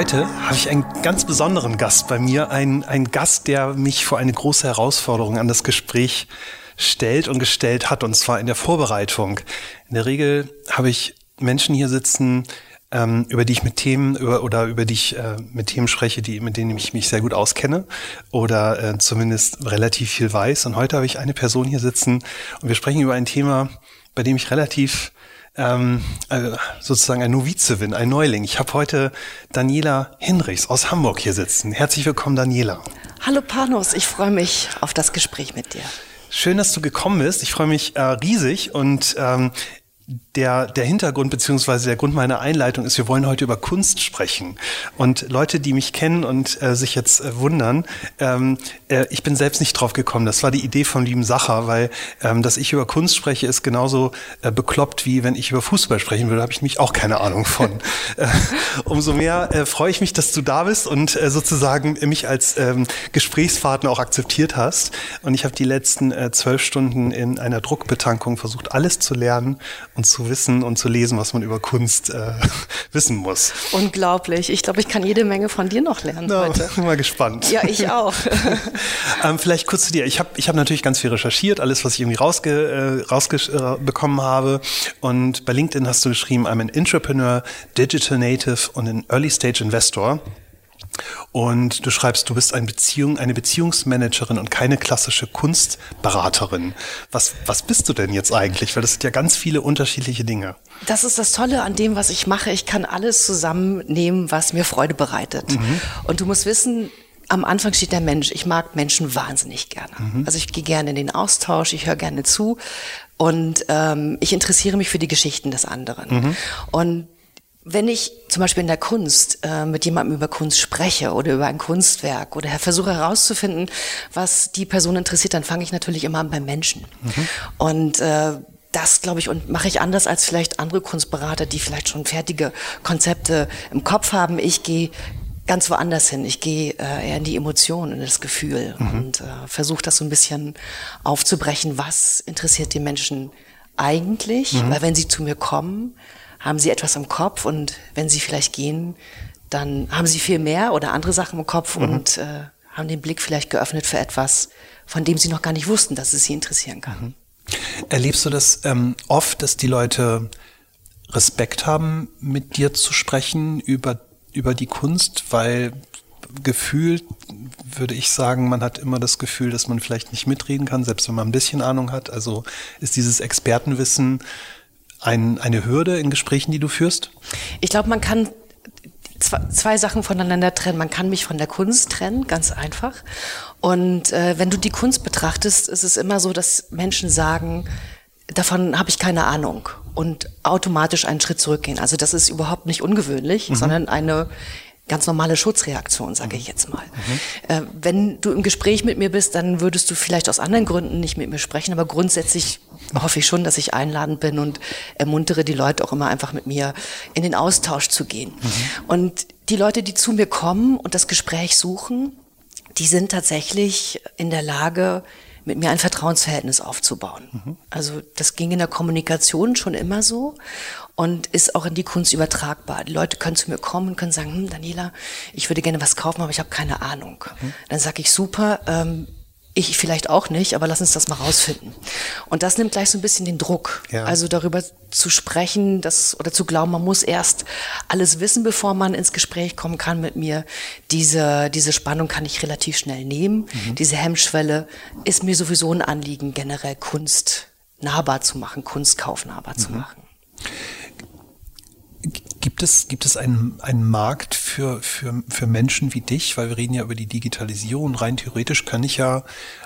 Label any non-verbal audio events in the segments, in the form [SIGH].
Heute habe ich einen ganz besonderen Gast bei mir, einen, einen Gast, der mich vor eine große Herausforderung an das Gespräch stellt und gestellt hat, und zwar in der Vorbereitung. In der Regel habe ich Menschen hier sitzen, ähm, über die ich mit Themen über, oder über die ich äh, mit Themen spreche, die, mit denen ich mich sehr gut auskenne oder äh, zumindest relativ viel weiß. Und heute habe ich eine Person hier sitzen und wir sprechen über ein Thema, bei dem ich relativ ähm, äh, sozusagen ein Novize bin, ein Neuling. Ich habe heute Daniela Hinrichs aus Hamburg hier sitzen. Herzlich willkommen, Daniela. Hallo Panos, ich freue mich auf das Gespräch mit dir. Schön, dass du gekommen bist. Ich freue mich äh, riesig und ähm, der, der Hintergrund beziehungsweise der Grund meiner Einleitung ist, wir wollen heute über Kunst sprechen. Und Leute, die mich kennen und äh, sich jetzt äh, wundern, ähm, äh, ich bin selbst nicht drauf gekommen. Das war die Idee von lieben Sacher, weil ähm, dass ich über Kunst spreche, ist genauso äh, bekloppt, wie wenn ich über Fußball sprechen würde, habe ich mich auch keine Ahnung von. [LAUGHS] äh, umso mehr äh, freue ich mich, dass du da bist und äh, sozusagen mich als ähm, Gesprächspartner auch akzeptiert hast. Und ich habe die letzten äh, zwölf Stunden in einer Druckbetankung versucht, alles zu lernen und zu wissen und zu lesen, was man über Kunst äh, [LAUGHS] wissen muss. Unglaublich. Ich glaube, ich kann jede Menge von dir noch lernen Na, heute. Bin [LAUGHS] mal gespannt. Ja, ich auch. [LAUGHS] ähm, vielleicht kurz zu dir. Ich habe ich hab natürlich ganz viel recherchiert, alles, was ich irgendwie rausge, äh, rausbekommen habe. Und bei LinkedIn hast du geschrieben, I'm an Entrepreneur, Digital Native und an Early Stage Investor. Und du schreibst, du bist eine Beziehung, eine Beziehungsmanagerin und keine klassische Kunstberaterin. Was, was bist du denn jetzt eigentlich? Weil das sind ja ganz viele unterschiedliche Dinge. Das ist das Tolle an dem, was ich mache. Ich kann alles zusammennehmen, was mir Freude bereitet. Mhm. Und du musst wissen, am Anfang steht der Mensch. Ich mag Menschen wahnsinnig gerne. Mhm. Also ich gehe gerne in den Austausch, ich höre gerne zu und ähm, ich interessiere mich für die Geschichten des anderen. Mhm. Und wenn ich zum Beispiel in der Kunst äh, mit jemandem über Kunst spreche oder über ein Kunstwerk oder versuche herauszufinden, was die Person interessiert, dann fange ich natürlich immer an beim Menschen. Mhm. Und äh, das glaube ich und mache ich anders als vielleicht andere Kunstberater, die vielleicht schon fertige Konzepte im Kopf haben. Ich gehe ganz woanders hin. Ich gehe äh, eher in die Emotionen, in das Gefühl mhm. und äh, versuche das so ein bisschen aufzubrechen. Was interessiert die Menschen eigentlich? Mhm. Weil wenn sie zu mir kommen, haben sie etwas im Kopf und wenn sie vielleicht gehen, dann haben sie viel mehr oder andere Sachen im Kopf mhm. und äh, haben den Blick vielleicht geöffnet für etwas, von dem sie noch gar nicht wussten, dass es sie interessieren kann. Mhm. Erlebst du das ähm, oft, dass die Leute Respekt haben, mit dir zu sprechen über, über die Kunst, weil gefühlt würde ich sagen, man hat immer das Gefühl, dass man vielleicht nicht mitreden kann, selbst wenn man ein bisschen Ahnung hat. Also ist dieses Expertenwissen ein, eine Hürde in Gesprächen, die du führst? Ich glaube, man kann zwei, Sachen voneinander trennen. Man kann mich von der Kunst trennen, ganz einfach. Und äh, wenn du die Kunst betrachtest, ist es immer so, dass Menschen sagen, davon habe ich keine Ahnung und automatisch einen Schritt zurückgehen. Also das ist überhaupt nicht ungewöhnlich, mhm. sondern eine ganz normale Schutzreaktion, sage ich jetzt mal. Mhm. Äh, wenn du im Gespräch mit mir bist, dann würdest du vielleicht aus anderen Gründen nicht mit mir sprechen, aber grundsätzlich hoffe ich schon, dass ich einladend bin und ermuntere die Leute auch immer einfach mit mir in den Austausch zu gehen. Mhm. Und die Leute, die zu mir kommen und das Gespräch suchen, die sind tatsächlich in der Lage, mit mir ein Vertrauensverhältnis aufzubauen. Mhm. Also das ging in der Kommunikation schon immer so und ist auch in die Kunst übertragbar. Die Leute können zu mir kommen und können sagen, hm, Daniela, ich würde gerne was kaufen, aber ich habe keine Ahnung. Mhm. Dann sage ich, super, ähm, ich vielleicht auch nicht, aber lass uns das mal rausfinden. Und das nimmt gleich so ein bisschen den Druck. Ja. Also darüber zu sprechen, das, oder zu glauben, man muss erst alles wissen, bevor man ins Gespräch kommen kann mit mir. Diese, diese Spannung kann ich relativ schnell nehmen. Mhm. Diese Hemmschwelle ist mir sowieso ein Anliegen, generell Kunst nahbar zu machen, Kunstkauf nahbar mhm. zu machen. Gibt es, gibt es einen, einen Markt für, für, für Menschen wie dich? Weil wir reden ja über die Digitalisierung. Rein theoretisch kann ich ja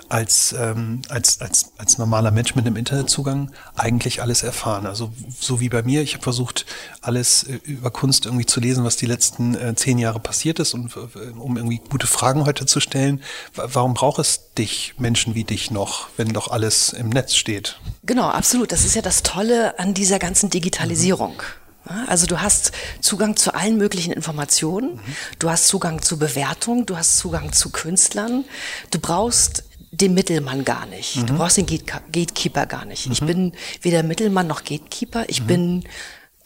als, ähm, als, als, als normaler Mensch mit einem Internetzugang eigentlich alles erfahren. Also so wie bei mir. Ich habe versucht, alles äh, über Kunst irgendwie zu lesen, was die letzten äh, zehn Jahre passiert ist und äh, um irgendwie gute Fragen heute zu stellen. Warum braucht es dich, Menschen wie dich noch, wenn doch alles im Netz steht? Genau, absolut. Das ist ja das Tolle an dieser ganzen Digitalisierung. Mhm. Also du hast Zugang zu allen möglichen Informationen, mhm. du hast Zugang zu Bewertung, du hast Zugang zu Künstlern, du brauchst den Mittelmann gar nicht, mhm. du brauchst den Gatekeeper gar nicht. Mhm. Ich bin weder Mittelmann noch Gatekeeper, ich mhm. bin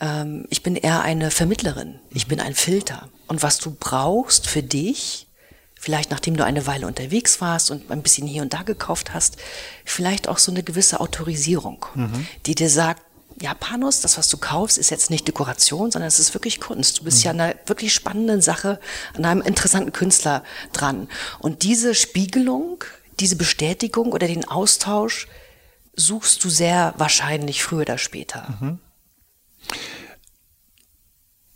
ähm, ich bin eher eine Vermittlerin, ich bin ein Filter. und was du brauchst für dich, vielleicht nachdem du eine Weile unterwegs warst und ein bisschen hier und da gekauft hast, vielleicht auch so eine gewisse Autorisierung, mhm. die dir sagt, Japanos, das, was du kaufst, ist jetzt nicht Dekoration, sondern es ist wirklich Kunst. Du bist mhm. ja an einer wirklich spannenden Sache, an einem interessanten Künstler dran. Und diese Spiegelung, diese Bestätigung oder den Austausch suchst du sehr wahrscheinlich früher oder später. Mhm.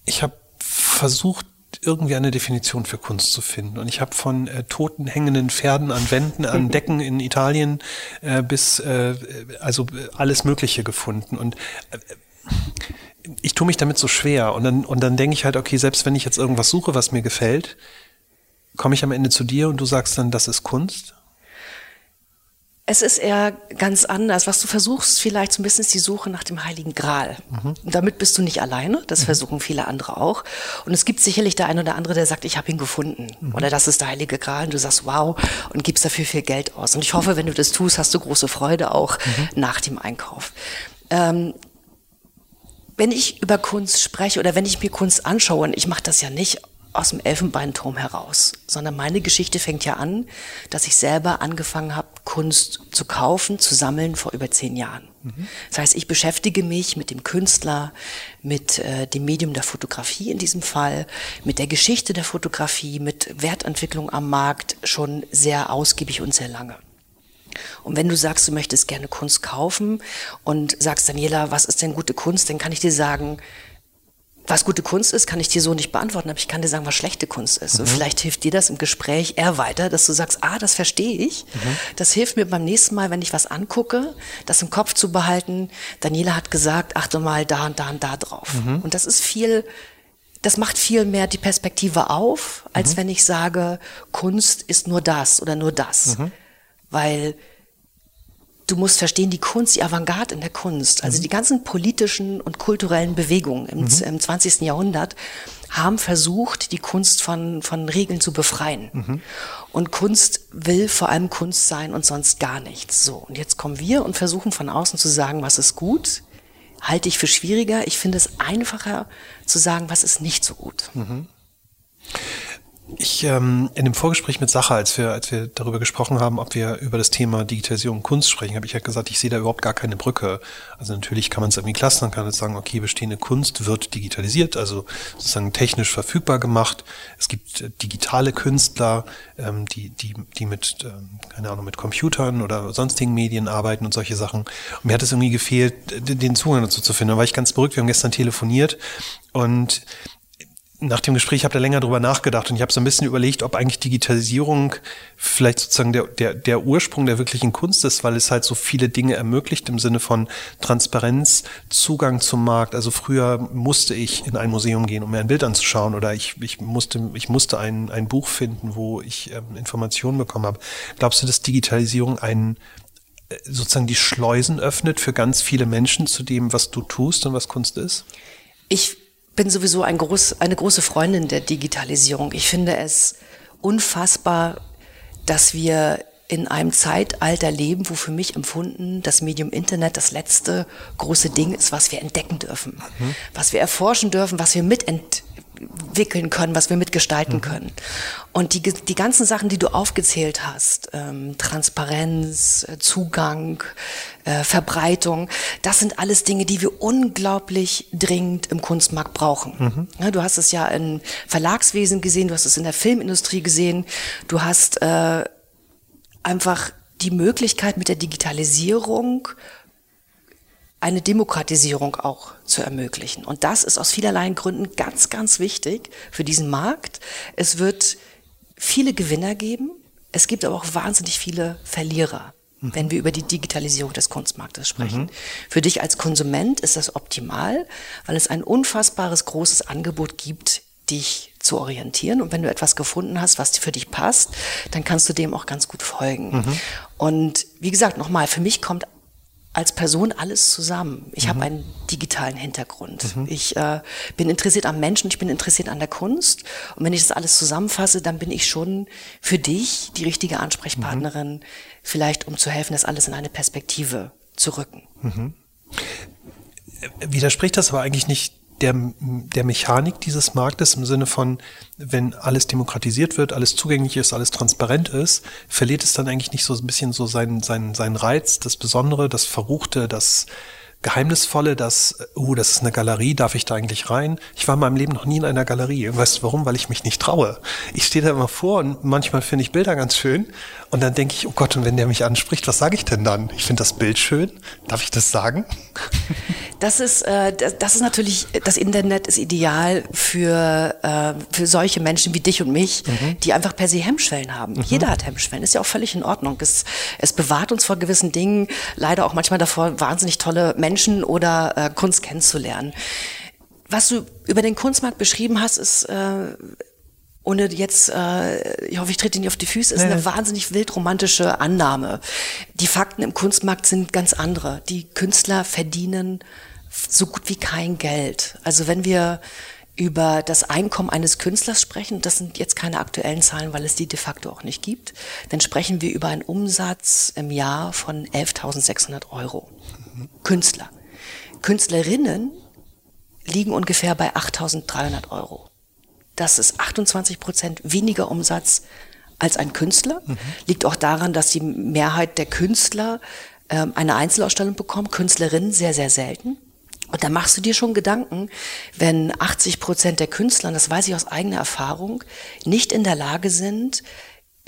Ich habe versucht, irgendwie eine Definition für Kunst zu finden. Und ich habe von äh, toten hängenden Pferden an Wänden, an [LAUGHS] Decken in Italien äh, bis äh, also alles Mögliche gefunden. Und äh, ich tue mich damit so schwer. Und dann, und dann denke ich halt, okay, selbst wenn ich jetzt irgendwas suche, was mir gefällt, komme ich am Ende zu dir und du sagst dann, das ist Kunst? Es ist eher ganz anders. Was du versuchst, vielleicht so ein bisschen ist die Suche nach dem Heiligen Gral. Mhm. Und damit bist du nicht alleine. Das mhm. versuchen viele andere auch. Und es gibt sicherlich der eine oder andere, der sagt, ich habe ihn gefunden. Mhm. Oder das ist der Heilige Gral. Und du sagst, wow, und gibst dafür viel Geld aus. Und ich hoffe, wenn du das tust, hast du große Freude auch mhm. nach dem Einkauf. Ähm, wenn ich über Kunst spreche oder wenn ich mir Kunst anschaue, und ich mache das ja nicht aus dem Elfenbeinturm heraus, sondern meine Geschichte fängt ja an, dass ich selber angefangen habe, Kunst zu kaufen, zu sammeln vor über zehn Jahren. Mhm. Das heißt, ich beschäftige mich mit dem Künstler, mit äh, dem Medium der Fotografie in diesem Fall, mit der Geschichte der Fotografie, mit Wertentwicklung am Markt schon sehr ausgiebig und sehr lange. Und wenn du sagst, du möchtest gerne Kunst kaufen und sagst, Daniela, was ist denn gute Kunst, dann kann ich dir sagen, was gute Kunst ist, kann ich dir so nicht beantworten, aber ich kann dir sagen, was schlechte Kunst ist. Mhm. Und vielleicht hilft dir das im Gespräch eher weiter, dass du sagst, ah, das verstehe ich. Mhm. Das hilft mir beim nächsten Mal, wenn ich was angucke, das im Kopf zu behalten. Daniela hat gesagt, achte mal da und da und da drauf. Mhm. Und das ist viel, das macht viel mehr die Perspektive auf, als mhm. wenn ich sage, Kunst ist nur das oder nur das. Mhm. Weil du musst verstehen, die Kunst, die Avantgarde in der Kunst, also mhm. die ganzen politischen und kulturellen Bewegungen im, mhm. im 20. Jahrhundert haben versucht, die Kunst von, von Regeln zu befreien. Mhm. Und Kunst will vor allem Kunst sein und sonst gar nichts. So. Und jetzt kommen wir und versuchen von außen zu sagen, was ist gut, halte ich für schwieriger. Ich finde es einfacher zu sagen, was ist nicht so gut. Mhm. Ich ähm, in dem Vorgespräch mit Sacha, als wir, als wir darüber gesprochen haben, ob wir über das Thema Digitalisierung und Kunst sprechen, habe ich ja gesagt, ich sehe da überhaupt gar keine Brücke. Also natürlich kann man es irgendwie clustern, kann jetzt sagen, okay, bestehende Kunst wird digitalisiert, also sozusagen technisch verfügbar gemacht. Es gibt äh, digitale Künstler, ähm, die, die, die mit, ähm, keine Ahnung, mit Computern oder sonstigen Medien arbeiten und solche Sachen. Und mir hat es irgendwie gefehlt, den Zugang dazu zu finden. Da war ich ganz beruhigt. Wir haben gestern telefoniert und nach dem Gespräch habe ich länger drüber nachgedacht und ich habe so ein bisschen überlegt, ob eigentlich Digitalisierung vielleicht sozusagen der, der, der Ursprung der wirklichen Kunst ist, weil es halt so viele Dinge ermöglicht im Sinne von Transparenz, Zugang zum Markt. Also früher musste ich in ein Museum gehen, um mir ein Bild anzuschauen oder ich, ich musste, ich musste ein, ein Buch finden, wo ich ähm, Informationen bekommen habe. Glaubst du, dass Digitalisierung einen äh, sozusagen die Schleusen öffnet für ganz viele Menschen zu dem, was du tust und was Kunst ist? Ich bin sowieso ein groß, eine große Freundin der Digitalisierung. Ich finde es unfassbar, dass wir in einem Zeitalter leben, wo für mich empfunden das Medium Internet das letzte große Ding ist, was wir entdecken dürfen, mhm. was wir erforschen dürfen, was wir mitentdecken wickeln können, was wir mitgestalten mhm. können. Und die, die ganzen Sachen, die du aufgezählt hast, ähm, Transparenz, äh, Zugang, äh, Verbreitung, das sind alles Dinge, die wir unglaublich dringend im Kunstmarkt brauchen. Mhm. Ja, du hast es ja im Verlagswesen gesehen, du hast es in der Filmindustrie gesehen, du hast äh, einfach die Möglichkeit mit der Digitalisierung eine Demokratisierung auch zu ermöglichen. Und das ist aus vielerlei Gründen ganz, ganz wichtig für diesen Markt. Es wird viele Gewinner geben. Es gibt aber auch wahnsinnig viele Verlierer, mhm. wenn wir über die Digitalisierung des Kunstmarktes sprechen. Mhm. Für dich als Konsument ist das optimal, weil es ein unfassbares großes Angebot gibt, dich zu orientieren. Und wenn du etwas gefunden hast, was für dich passt, dann kannst du dem auch ganz gut folgen. Mhm. Und wie gesagt, nochmal, für mich kommt als Person alles zusammen. Ich mhm. habe einen digitalen Hintergrund. Mhm. Ich äh, bin interessiert am Menschen, ich bin interessiert an der Kunst. Und wenn ich das alles zusammenfasse, dann bin ich schon für dich die richtige Ansprechpartnerin, mhm. vielleicht um zu helfen, das alles in eine Perspektive zu rücken. Mhm. Widerspricht das aber eigentlich nicht der, der Mechanik dieses Marktes im Sinne von, wenn alles demokratisiert wird, alles zugänglich ist, alles transparent ist, verliert es dann eigentlich nicht so ein bisschen so seinen, seinen, seinen Reiz, das Besondere, das Verruchte, das Geheimnisvolle, dass, oh, das ist eine Galerie, darf ich da eigentlich rein? Ich war in meinem Leben noch nie in einer Galerie. Weißt du warum? Weil ich mich nicht traue. Ich stehe da immer vor und manchmal finde ich Bilder ganz schön und dann denke ich, oh Gott, und wenn der mich anspricht, was sage ich denn dann? Ich finde das Bild schön. Darf ich das sagen? [LAUGHS] Das ist, äh, das, ist natürlich, das Internet ist ideal für, äh, für solche Menschen wie dich und mich, mhm. die einfach per se Hemmschwellen haben. Mhm. Jeder hat Hemmschwellen, ist ja auch völlig in Ordnung. Es, es bewahrt uns vor gewissen Dingen, leider auch manchmal davor, wahnsinnig tolle Menschen oder äh, Kunst kennenzulernen. Was du über den Kunstmarkt beschrieben hast, ist äh, ohne jetzt, äh, ich hoffe, ich trete nicht auf die Füße, ist nee. eine wahnsinnig wildromantische Annahme. Die Fakten im Kunstmarkt sind ganz andere. Die Künstler verdienen so gut wie kein Geld. Also wenn wir über das Einkommen eines Künstlers sprechen, das sind jetzt keine aktuellen Zahlen, weil es die de facto auch nicht gibt, dann sprechen wir über einen Umsatz im Jahr von 11.600 Euro. Mhm. Künstler. Künstlerinnen liegen ungefähr bei 8.300 Euro. Das ist 28 Prozent weniger Umsatz als ein Künstler. Mhm. Liegt auch daran, dass die Mehrheit der Künstler ähm, eine Einzelausstellung bekommen, Künstlerinnen sehr, sehr selten. Und da machst du dir schon Gedanken, wenn 80 Prozent der Künstler, und das weiß ich aus eigener Erfahrung, nicht in der Lage sind,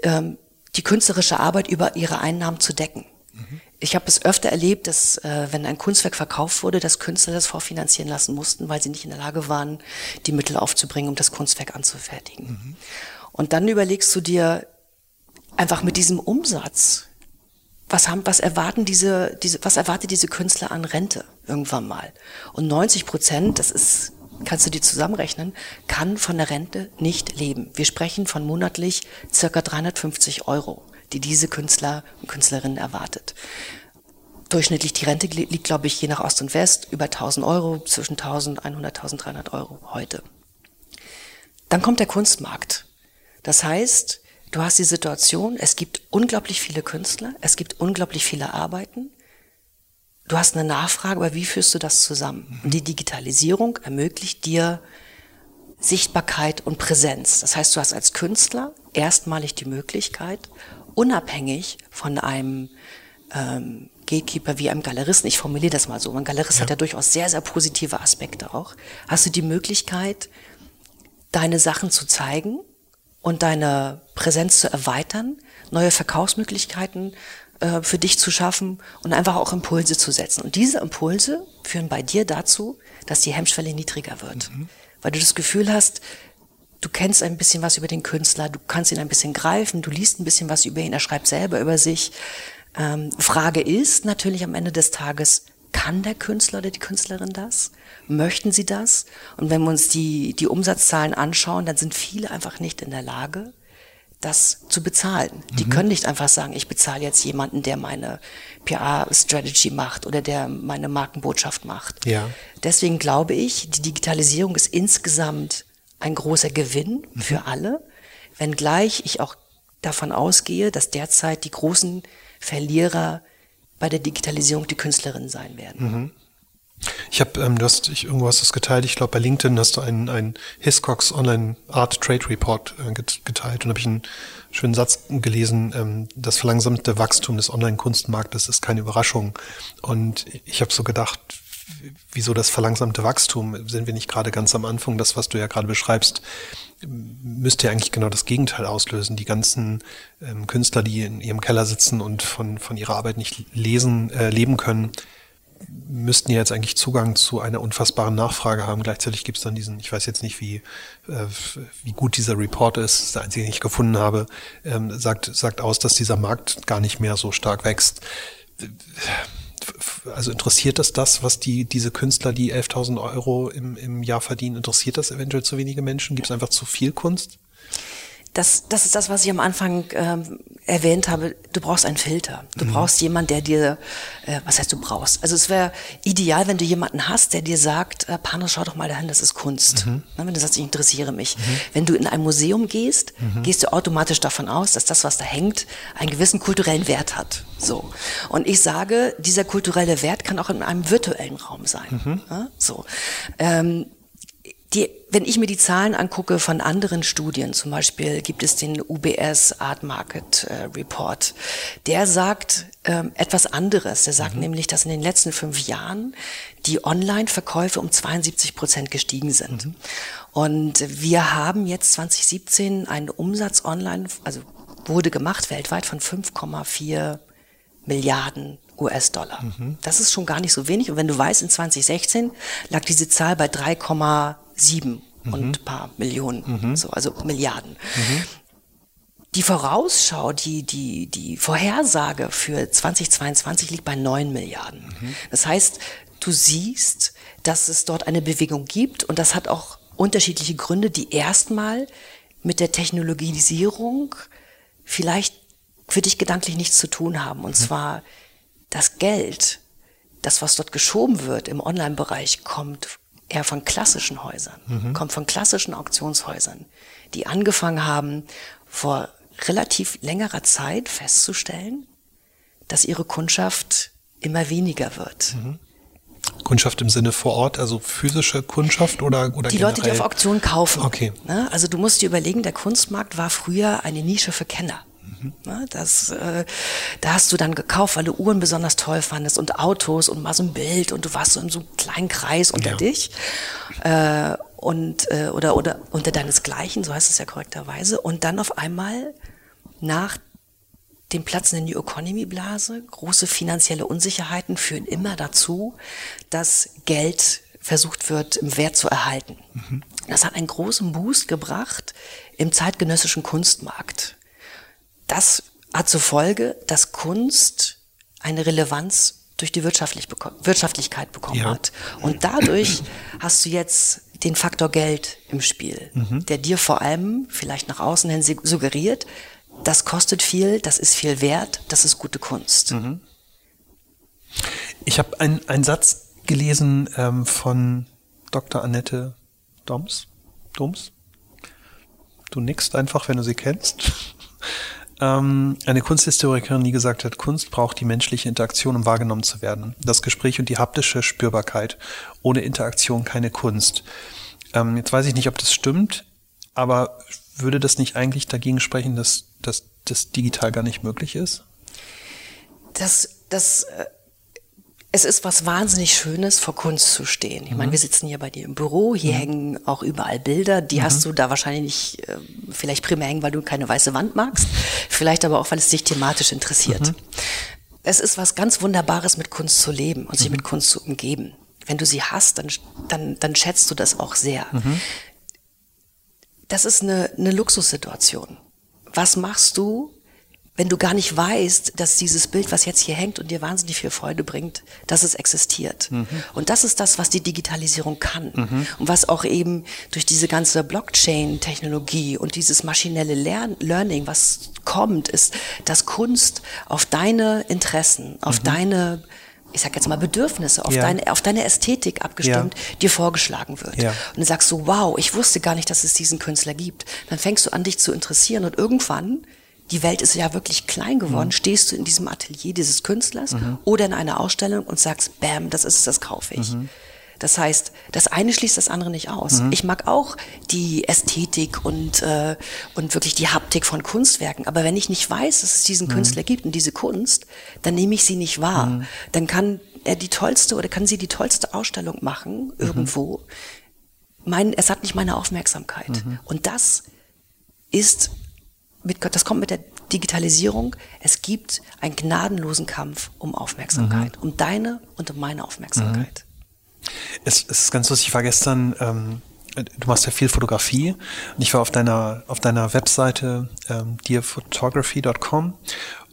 ähm, die künstlerische Arbeit über ihre Einnahmen zu decken. Mhm. Ich habe es öfter erlebt, dass äh, wenn ein Kunstwerk verkauft wurde, dass Künstler das vorfinanzieren lassen mussten, weil sie nicht in der Lage waren, die Mittel aufzubringen, um das Kunstwerk anzufertigen. Mhm. Und dann überlegst du dir einfach mit diesem Umsatz, was haben, was erwarten diese, diese, was erwartet diese Künstler an Rente irgendwann mal? Und 90 Prozent, das ist, kannst du dir zusammenrechnen, kann von der Rente nicht leben. Wir sprechen von monatlich circa 350 Euro, die diese Künstler und Künstlerinnen erwartet. Durchschnittlich die Rente liegt, glaube ich, je nach Ost und West über 1000 Euro, zwischen 1100, 1300 Euro heute. Dann kommt der Kunstmarkt. Das heißt, Du hast die Situation, es gibt unglaublich viele Künstler, es gibt unglaublich viele Arbeiten. Du hast eine Nachfrage, aber wie führst du das zusammen? Und die Digitalisierung ermöglicht dir Sichtbarkeit und Präsenz. Das heißt, du hast als Künstler erstmalig die Möglichkeit, unabhängig von einem ähm, Gatekeeper wie einem Galeristen, ich formuliere das mal so, ein Galerist ja. hat ja durchaus sehr, sehr positive Aspekte auch, hast du die Möglichkeit, deine Sachen zu zeigen und deine Präsenz zu erweitern, neue Verkaufsmöglichkeiten äh, für dich zu schaffen und einfach auch Impulse zu setzen. Und diese Impulse führen bei dir dazu, dass die Hemmschwelle niedriger wird, mhm. weil du das Gefühl hast, du kennst ein bisschen was über den Künstler, du kannst ihn ein bisschen greifen, du liest ein bisschen was über ihn, er schreibt selber über sich. Ähm, Frage ist natürlich am Ende des Tages, kann der Künstler oder die Künstlerin das? Möchten sie das? Und wenn wir uns die, die Umsatzzahlen anschauen, dann sind viele einfach nicht in der Lage, das zu bezahlen. Mhm. Die können nicht einfach sagen, ich bezahle jetzt jemanden, der meine PR-Strategy macht oder der meine Markenbotschaft macht. Ja. Deswegen glaube ich, die Digitalisierung ist insgesamt ein großer Gewinn mhm. für alle, wenngleich ich auch davon ausgehe, dass derzeit die großen Verlierer bei der Digitalisierung die Künstlerinnen sein werden. Mhm. Ich habe, ähm, du hast, ich, irgendwo hast du es geteilt, ich glaube bei LinkedIn hast du einen, einen Hiscox Online Art Trade Report äh, geteilt und habe ich einen schönen Satz gelesen, ähm, das verlangsamte Wachstum des Online-Kunstmarktes ist keine Überraschung. Und ich habe so gedacht, wieso das verlangsamte Wachstum? Sind wir nicht gerade ganz am Anfang? Das, was du ja gerade beschreibst, müsste ja eigentlich genau das Gegenteil auslösen. Die ganzen ähm, Künstler, die in ihrem Keller sitzen und von, von ihrer Arbeit nicht lesen, äh, leben können, müssten ja jetzt eigentlich Zugang zu einer unfassbaren Nachfrage haben. Gleichzeitig gibt es dann diesen, ich weiß jetzt nicht, wie, äh, wie gut dieser Report ist, das ist der einzige, den ich gefunden habe, ähm, sagt, sagt aus, dass dieser Markt gar nicht mehr so stark wächst also interessiert das das, was die, diese Künstler, die 11.000 Euro im, im Jahr verdienen, interessiert das eventuell zu wenige Menschen? Gibt es einfach zu viel Kunst? Das, das ist das, was ich am Anfang ähm, erwähnt habe. Du brauchst einen Filter. Du mhm. brauchst jemanden, der dir, äh, was heißt du brauchst? Also es wäre ideal, wenn du jemanden hast, der dir sagt, äh, Panos, schau doch mal dahin, das ist Kunst. Mhm. Na, wenn du sagst, ich interessiere mich. Mhm. Wenn du in ein Museum gehst, mhm. gehst du automatisch davon aus, dass das, was da hängt, einen gewissen kulturellen Wert hat. So. Und ich sage, dieser kulturelle Wert kann auch in einem virtuellen Raum sein. Ja? Mhm. So. Ähm, die, wenn ich mir die Zahlen angucke von anderen Studien, zum Beispiel gibt es den UBS Art Market äh, Report, der sagt ähm, etwas anderes. Der sagt mhm. nämlich, dass in den letzten fünf Jahren die Online-Verkäufe um 72 Prozent gestiegen sind. Mhm. Und wir haben jetzt 2017 einen Umsatz online, also wurde gemacht weltweit von 5,4 Milliarden US-Dollar. Mhm. Das ist schon gar nicht so wenig. Und wenn du weißt, in 2016 lag diese Zahl bei 3,7 mhm. und paar Millionen, mhm. so, also Milliarden. Mhm. Die Vorausschau, die, die, die Vorhersage für 2022 liegt bei 9 Milliarden. Mhm. Das heißt, du siehst, dass es dort eine Bewegung gibt und das hat auch unterschiedliche Gründe, die erstmal mit der Technologisierung vielleicht für dich gedanklich nichts zu tun haben. Und mhm. zwar das Geld, das, was dort geschoben wird im Online-Bereich, kommt eher von klassischen Häusern, mhm. kommt von klassischen Auktionshäusern, die angefangen haben, vor relativ längerer Zeit festzustellen, dass ihre Kundschaft immer weniger wird. Mhm. Kundschaft im Sinne vor Ort, also physische Kundschaft oder oder Die generell? Leute, die auf Auktionen kaufen. Okay. Ne? Also du musst dir überlegen, der Kunstmarkt war früher eine Nische für Kenner. Mhm. Das, äh, da hast du dann gekauft, weil du Uhren besonders toll fandest und Autos und mal so ein Bild und du warst so in so einem kleinen Kreis unter ja. dich äh, und äh, oder oder unter deinesgleichen, so heißt es ja korrekterweise. Und dann auf einmal nach dem Platz in der New Economy Blase, große finanzielle Unsicherheiten führen immer dazu, dass Geld versucht wird, im Wert zu erhalten. Mhm. Das hat einen großen Boost gebracht im zeitgenössischen Kunstmarkt. Das hat zur Folge, dass Kunst eine Relevanz durch die Wirtschaftlich Wirtschaftlichkeit bekommen ja. hat. Und dadurch hast du jetzt den Faktor Geld im Spiel, mhm. der dir vor allem vielleicht nach außen hin suggeriert, das kostet viel, das ist viel wert, das ist gute Kunst. Mhm. Ich habe einen Satz gelesen ähm, von Dr. Annette Doms. Doms? Du nickst einfach, wenn du sie kennst ähm, eine Kunsthistorikerin, die gesagt hat, Kunst braucht die menschliche Interaktion, um wahrgenommen zu werden. Das Gespräch und die haptische Spürbarkeit. Ohne Interaktion keine Kunst. Ähm, jetzt weiß ich nicht, ob das stimmt, aber würde das nicht eigentlich dagegen sprechen, dass, dass das digital gar nicht möglich ist? Das, das äh, es ist was wahnsinnig Schönes, vor Kunst zu stehen. Ich mhm. meine, wir sitzen hier bei dir im Büro, hier mhm. hängen auch überall Bilder, die mhm. hast du da wahrscheinlich nicht, äh, vielleicht primär hängen, weil du keine weiße Wand magst, vielleicht aber auch, weil es dich thematisch interessiert. Mhm. Es ist was ganz Wunderbares, mit Kunst zu leben und sich mhm. mit Kunst zu umgeben. Wenn du sie hast, dann, dann, dann schätzt du das auch sehr. Mhm. Das ist eine, eine Luxussituation. Was machst du, wenn du gar nicht weißt, dass dieses Bild, was jetzt hier hängt und dir wahnsinnig viel Freude bringt, dass es existiert. Mhm. Und das ist das, was die Digitalisierung kann. Mhm. Und was auch eben durch diese ganze Blockchain-Technologie und dieses maschinelle Lern Learning, was kommt, ist, dass Kunst auf deine Interessen, auf mhm. deine ich sag jetzt mal Bedürfnisse, auf, ja. deine, auf deine Ästhetik abgestimmt, ja. dir vorgeschlagen wird. Ja. Und dann sagst du, wow, ich wusste gar nicht, dass es diesen Künstler gibt. Dann fängst du an, dich zu interessieren und irgendwann die Welt ist ja wirklich klein geworden, mhm. stehst du in diesem Atelier dieses Künstlers mhm. oder in einer Ausstellung und sagst, bam, das ist es, das kaufe ich. Mhm. Das heißt, das eine schließt das andere nicht aus. Mhm. Ich mag auch die Ästhetik und, äh, und wirklich die Haptik von Kunstwerken. Aber wenn ich nicht weiß, dass es diesen mhm. Künstler gibt und diese Kunst, dann nehme ich sie nicht wahr. Mhm. Dann kann er die tollste oder kann sie die tollste Ausstellung machen irgendwo. Mein, es hat nicht meine Aufmerksamkeit. Und das ist mit, das kommt mit der Digitalisierung. Es gibt einen gnadenlosen Kampf um Aufmerksamkeit, mhm. um deine und um meine Aufmerksamkeit. Mhm. Es, es ist ganz lustig, ich war gestern, ähm, du machst ja viel Fotografie und ich war auf deiner, auf deiner Webseite ähm, dearphotography.com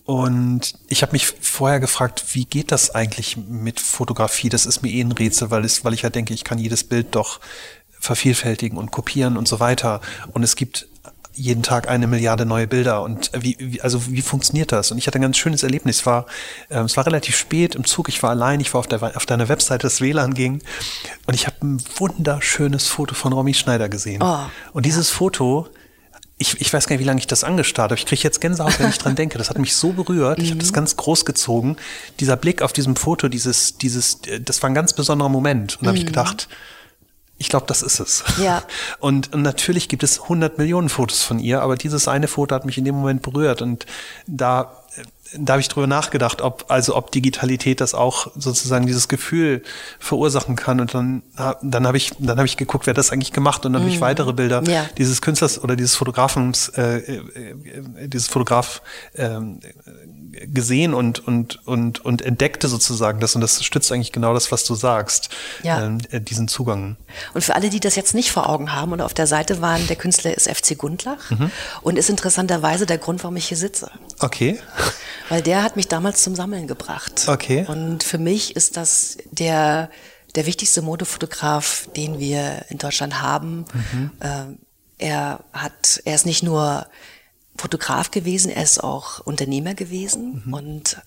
und ich habe mich vorher gefragt, wie geht das eigentlich mit Fotografie? Das ist mir eh ein Rätsel, weil, es, weil ich ja denke, ich kann jedes Bild doch vervielfältigen und kopieren und so weiter. Und es gibt jeden Tag eine Milliarde neue Bilder und wie, wie also wie funktioniert das? Und ich hatte ein ganz schönes Erlebnis. Es war, ähm, es war relativ spät im Zug. Ich war allein. Ich war auf, der, auf deiner Webseite, das WLAN ging und ich habe ein wunderschönes Foto von Romy Schneider gesehen. Oh, und dieses ja. Foto ich, ich weiß gar nicht, wie lange ich das angestarrt habe. Ich kriege jetzt Gänsehaut, wenn ich dran denke. Das hat mich so berührt. Ich habe das mhm. ganz groß gezogen. Dieser Blick auf diesem Foto, dieses, dieses, das war ein ganz besonderer Moment. Und da habe ich mhm. gedacht, ich glaube, das ist es. Ja. [LAUGHS] Und, und natürlich gibt es 100 Millionen Fotos von ihr, aber dieses eine Foto hat mich in dem Moment berührt und da da habe ich drüber nachgedacht, ob also ob Digitalität das auch sozusagen dieses Gefühl verursachen kann und dann dann habe ich dann habe ich geguckt, wer das eigentlich gemacht und dann mm. habe ich mhm. weitere Bilder ja. dieses Künstlers oder dieses Fotografens äh, äh, dieses Fotograf äh, gesehen und, und, und, und entdeckte sozusagen das. Und das stützt eigentlich genau das, was du sagst, ja. Ähm, äh, diesen Zugang. Und für alle, die das jetzt nicht vor Augen haben und auf der Seite waren, der Künstler ist FC Gundlach mhm. und ist interessanterweise der Grund, warum ich hier sitze. Okay. Weil der hat mich damals zum Sammeln gebracht. Okay. Und für mich ist das der, der wichtigste Modefotograf, den wir in Deutschland haben. Mhm. Äh, er hat, er ist nicht nur Fotograf gewesen, er ist auch Unternehmer gewesen mhm. und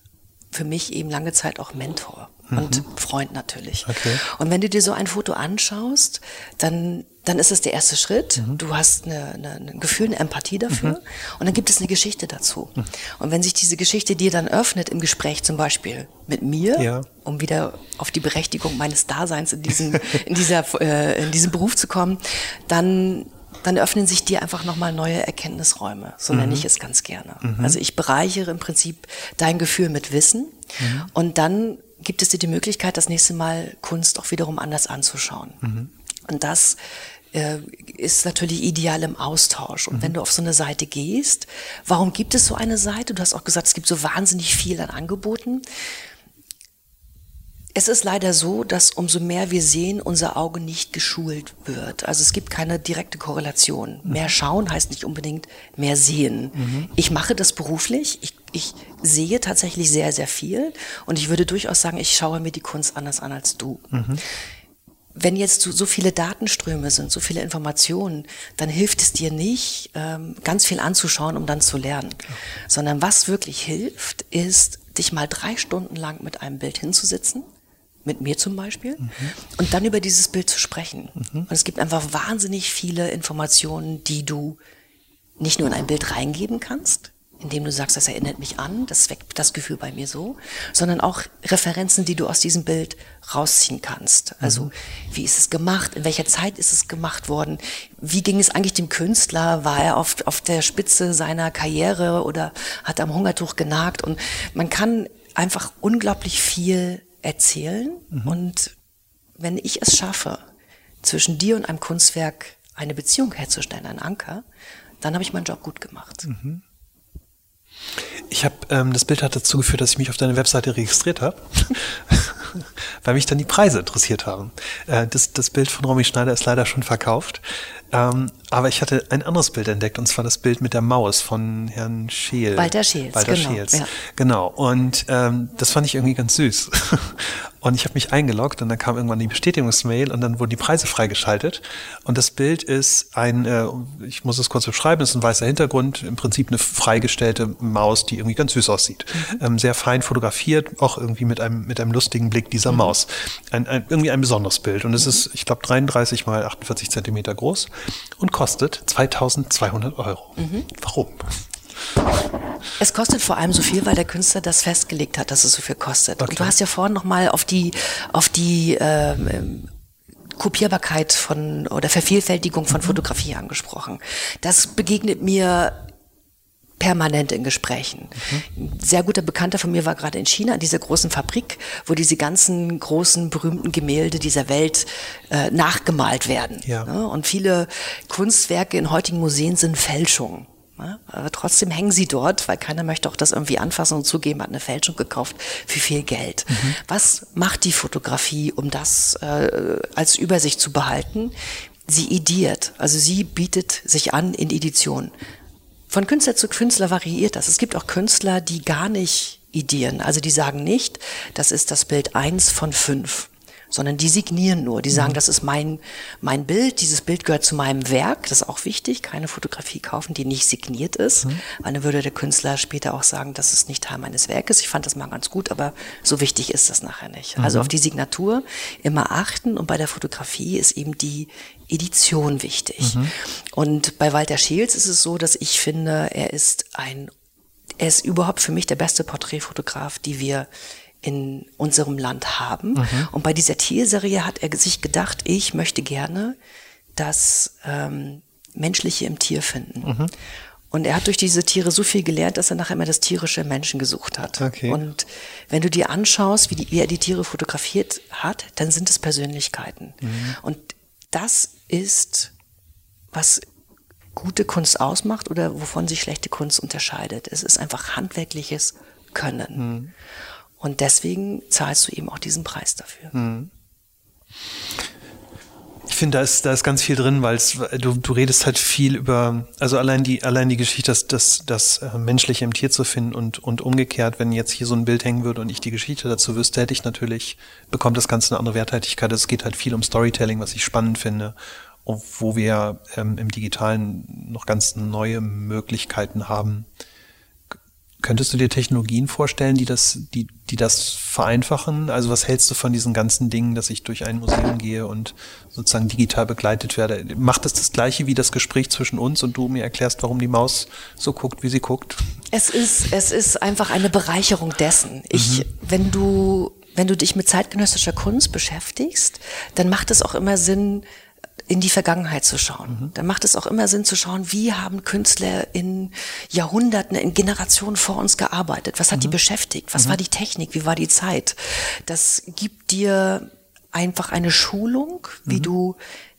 für mich eben lange Zeit auch Mentor mhm. und Freund natürlich. Okay. Und wenn du dir so ein Foto anschaust, dann, dann ist es der erste Schritt. Mhm. Du hast eine, eine, ein Gefühl, eine Empathie dafür mhm. und dann gibt es eine Geschichte dazu. Mhm. Und wenn sich diese Geschichte dir dann öffnet im Gespräch zum Beispiel mit mir, ja. um wieder auf die Berechtigung meines Daseins in, diesen, in, dieser, [LAUGHS] äh, in diesem Beruf zu kommen, dann dann öffnen sich dir einfach nochmal neue Erkenntnisräume. So mhm. nenne ich es ganz gerne. Mhm. Also ich bereichere im Prinzip dein Gefühl mit Wissen mhm. und dann gibt es dir die Möglichkeit, das nächste Mal Kunst auch wiederum anders anzuschauen. Mhm. Und das äh, ist natürlich ideal im Austausch. Und wenn du auf so eine Seite gehst, warum gibt es so eine Seite? Du hast auch gesagt, es gibt so wahnsinnig viel an Angeboten. Es ist leider so, dass umso mehr wir sehen, unser Auge nicht geschult wird. Also es gibt keine direkte Korrelation. Mhm. Mehr schauen heißt nicht unbedingt mehr sehen. Mhm. Ich mache das beruflich. Ich, ich sehe tatsächlich sehr, sehr viel. Und ich würde durchaus sagen, ich schaue mir die Kunst anders an als du. Mhm. Wenn jetzt so, so viele Datenströme sind, so viele Informationen, dann hilft es dir nicht, ähm, ganz viel anzuschauen, um dann zu lernen. Klar. Sondern was wirklich hilft, ist, dich mal drei Stunden lang mit einem Bild hinzusitzen mit mir zum Beispiel, mhm. und dann über dieses Bild zu sprechen. Mhm. Und es gibt einfach wahnsinnig viele Informationen, die du nicht nur in ein Bild reingeben kannst, indem du sagst, das erinnert mich an, das weckt das Gefühl bei mir so, sondern auch Referenzen, die du aus diesem Bild rausziehen kannst. Also, mhm. wie ist es gemacht? In welcher Zeit ist es gemacht worden? Wie ging es eigentlich dem Künstler? War er auf, auf der Spitze seiner Karriere oder hat am Hungertuch genagt? Und man kann einfach unglaublich viel erzählen. Mhm. Und wenn ich es schaffe, zwischen dir und einem Kunstwerk eine Beziehung herzustellen, einen Anker, dann habe ich meinen Job gut gemacht. Mhm. Ich habe ähm, das Bild hat dazu geführt, dass ich mich auf deine Webseite registriert habe, [LAUGHS] weil mich dann die Preise interessiert haben. Äh, das, das Bild von Romy Schneider ist leider schon verkauft, ähm, aber ich hatte ein anderes Bild entdeckt, und zwar das Bild mit der Maus von Herrn Scheel. Walter Scheels. Walter genau, Scheels. Ja. Genau. Und ähm, das fand ich irgendwie ganz süß. [LAUGHS] Und ich habe mich eingeloggt und dann kam irgendwann die Bestätigungsmail und dann wurden die Preise freigeschaltet. Und das Bild ist ein, äh, ich muss es kurz beschreiben, ist ein weißer Hintergrund, im Prinzip eine freigestellte Maus, die irgendwie ganz süß aussieht. Mhm. Ähm, sehr fein fotografiert, auch irgendwie mit einem, mit einem lustigen Blick dieser mhm. Maus. Ein, ein, irgendwie ein besonderes Bild. Und es mhm. ist, ich glaube, 33 mal 48 Zentimeter groß und kostet 2200 Euro. Mhm. Warum? Es kostet vor allem so viel, weil der Künstler das festgelegt hat, dass es so viel kostet. Okay. Und du hast ja vorhin noch mal auf die auf die ähm, Kopierbarkeit von oder Vervielfältigung von mhm. Fotografie angesprochen. Das begegnet mir permanent in Gesprächen. Mhm. Ein sehr guter Bekannter von mir war gerade in China, in dieser großen Fabrik, wo diese ganzen großen, berühmten Gemälde dieser Welt äh, nachgemalt werden. Ja. Und viele Kunstwerke in heutigen Museen sind Fälschungen. Aber trotzdem hängen sie dort, weil keiner möchte auch das irgendwie anfassen und zugeben, hat eine Fälschung gekauft für viel Geld. Mhm. Was macht die Fotografie, um das äh, als Übersicht zu behalten? Sie idiert, also sie bietet sich an in Edition. Von Künstler zu Künstler variiert das. Es gibt auch Künstler, die gar nicht idieren. Also die sagen nicht, das ist das Bild eins von fünf sondern die signieren nur. Die sagen, mhm. das ist mein, mein Bild, dieses Bild gehört zu meinem Werk, das ist auch wichtig, keine Fotografie kaufen, die nicht signiert ist, mhm. weil dann würde der Künstler später auch sagen, das ist nicht Teil meines Werkes. Ich fand das mal ganz gut, aber so wichtig ist das nachher nicht. Also mhm. Also auf die Signatur immer achten und bei der Fotografie ist eben die Edition wichtig. Mhm. Und bei Walter Scheels ist es so, dass ich finde, er ist ein, er ist überhaupt für mich der beste Porträtfotograf, die wir in unserem Land haben. Mhm. Und bei dieser Tierserie hat er sich gedacht, ich möchte gerne das ähm, Menschliche im Tier finden. Mhm. Und er hat durch diese Tiere so viel gelernt, dass er nachher immer das tierische Menschen gesucht hat. Okay. Und wenn du dir anschaust, wie, die, wie er die Tiere fotografiert hat, dann sind es Persönlichkeiten. Mhm. Und das ist, was gute Kunst ausmacht oder wovon sich schlechte Kunst unterscheidet. Es ist einfach handwerkliches Können. Mhm. Und deswegen zahlst du eben auch diesen Preis dafür. Mhm. Ich finde, da ist, da ist ganz viel drin, weil du, du redest halt viel über, also allein die, allein die Geschichte, das, das, das äh, Menschliche im Tier zu finden und, und umgekehrt, wenn jetzt hier so ein Bild hängen würde und ich die Geschichte dazu wüsste, hätte ich natürlich, bekommt das Ganze eine andere Werthaltigkeit. Es geht halt viel um Storytelling, was ich spannend finde, wo wir ähm, im Digitalen noch ganz neue Möglichkeiten haben, Könntest du dir Technologien vorstellen, die das, die, die das vereinfachen? Also was hältst du von diesen ganzen Dingen, dass ich durch ein Museum gehe und sozusagen digital begleitet werde? Macht es das, das gleiche wie das Gespräch zwischen uns und du mir erklärst, warum die Maus so guckt, wie sie guckt? Es ist, es ist einfach eine Bereicherung dessen. Ich, mhm. wenn du, wenn du dich mit zeitgenössischer Kunst beschäftigst, dann macht es auch immer Sinn, in die Vergangenheit zu schauen. Mhm. Da macht es auch immer Sinn zu schauen, wie haben Künstler in Jahrhunderten, in Generationen vor uns gearbeitet? Was hat mhm. die beschäftigt? Was mhm. war die Technik? Wie war die Zeit? Das gibt dir einfach eine Schulung, wie mhm. du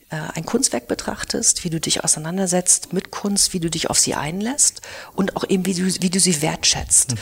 ein Kunstwerk betrachtest, wie du dich auseinandersetzt mit Kunst, wie du dich auf sie einlässt und auch eben, wie du, wie du sie wertschätzt. Mhm.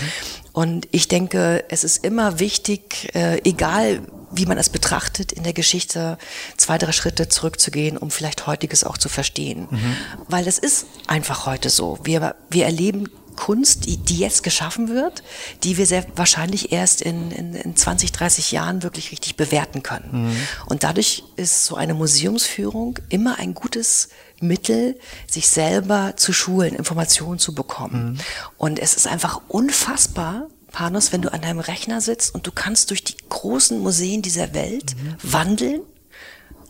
Und ich denke, es ist immer wichtig, äh, egal wie man es betrachtet, in der Geschichte zwei, drei Schritte zurückzugehen, um vielleicht heutiges auch zu verstehen. Mhm. Weil es ist einfach heute so. Wir, wir erleben Kunst, die, die jetzt geschaffen wird, die wir sehr wahrscheinlich erst in, in, in 20, 30 Jahren wirklich richtig bewerten können. Mhm. Und dadurch ist so eine Museumsführung immer ein gutes Mittel, sich selber zu schulen, Informationen zu bekommen. Mhm. Und es ist einfach unfassbar, Panos, wenn du an deinem Rechner sitzt und du kannst durch die großen Museen dieser Welt mhm. wandeln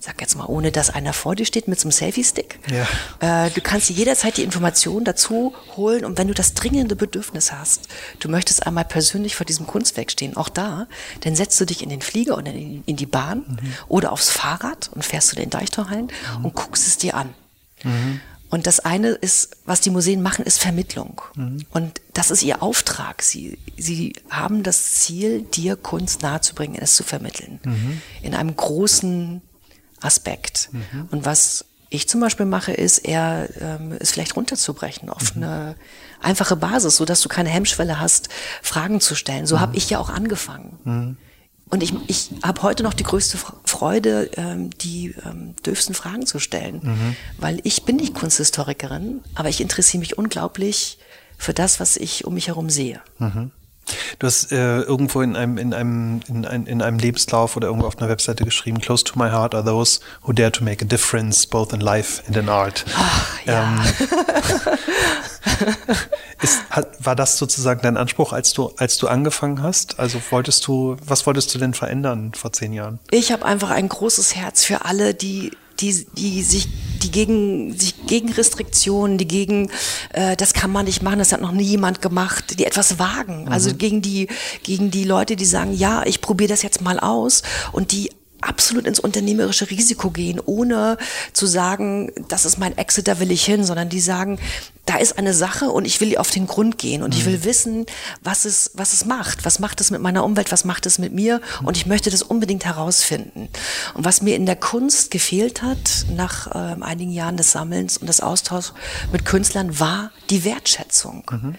sag jetzt mal, ohne dass einer vor dir steht mit so einem Selfie-Stick. Ja. Äh, du kannst dir jederzeit die Informationen dazu holen und wenn du das dringende Bedürfnis hast, du möchtest einmal persönlich vor diesem Kunstwerk stehen, auch da, dann setzt du dich in den Flieger oder in, in die Bahn mhm. oder aufs Fahrrad und fährst zu den Deichtorhallen mhm. und guckst es dir an. Mhm. Und das eine ist, was die Museen machen, ist Vermittlung. Mhm. Und das ist ihr Auftrag. Sie, sie haben das Ziel, dir Kunst nahezubringen, es zu vermitteln. Mhm. In einem großen Aspekt. Mhm. Und was ich zum Beispiel mache, ist eher, ähm, es vielleicht runterzubrechen auf mhm. eine einfache Basis, so dass du keine Hemmschwelle hast, Fragen zu stellen. So mhm. habe ich ja auch angefangen. Mhm. Und ich, ich habe heute noch die größte Freude, ähm, die ähm, dürfsten Fragen zu stellen, mhm. weil ich bin nicht Kunsthistorikerin, aber ich interessiere mich unglaublich für das, was ich um mich herum sehe. Mhm. Du hast äh, irgendwo in einem, in, einem, in, ein, in einem Lebenslauf oder irgendwo auf einer Webseite geschrieben, Close to my heart are those who dare to make a difference both in life and in art. Ach, ja. Ähm, [LAUGHS] ist, hat, war das sozusagen dein Anspruch, als du, als du angefangen hast? Also wolltest du, was wolltest du denn verändern vor zehn Jahren? Ich habe einfach ein großes Herz für alle, die die, die sich, die gegen, sich gegen Restriktionen, die gegen, äh, das kann man nicht machen, das hat noch nie jemand gemacht, die etwas wagen. Also mhm. Gegen die, gegen die Leute, die sagen, ja, ich probiere das jetzt mal aus und die absolut ins unternehmerische Risiko gehen, ohne zu sagen, das ist mein Exit, da will ich hin, sondern die sagen, da ist eine Sache und ich will auf den Grund gehen und mhm. ich will wissen, was es, was es macht. Was macht es mit meiner Umwelt? Was macht es mit mir? Und ich möchte das unbedingt herausfinden. Und was mir in der Kunst gefehlt hat, nach äh, einigen Jahren des Sammelns und des Austauschs mit Künstlern, war die Wertschätzung. Mhm.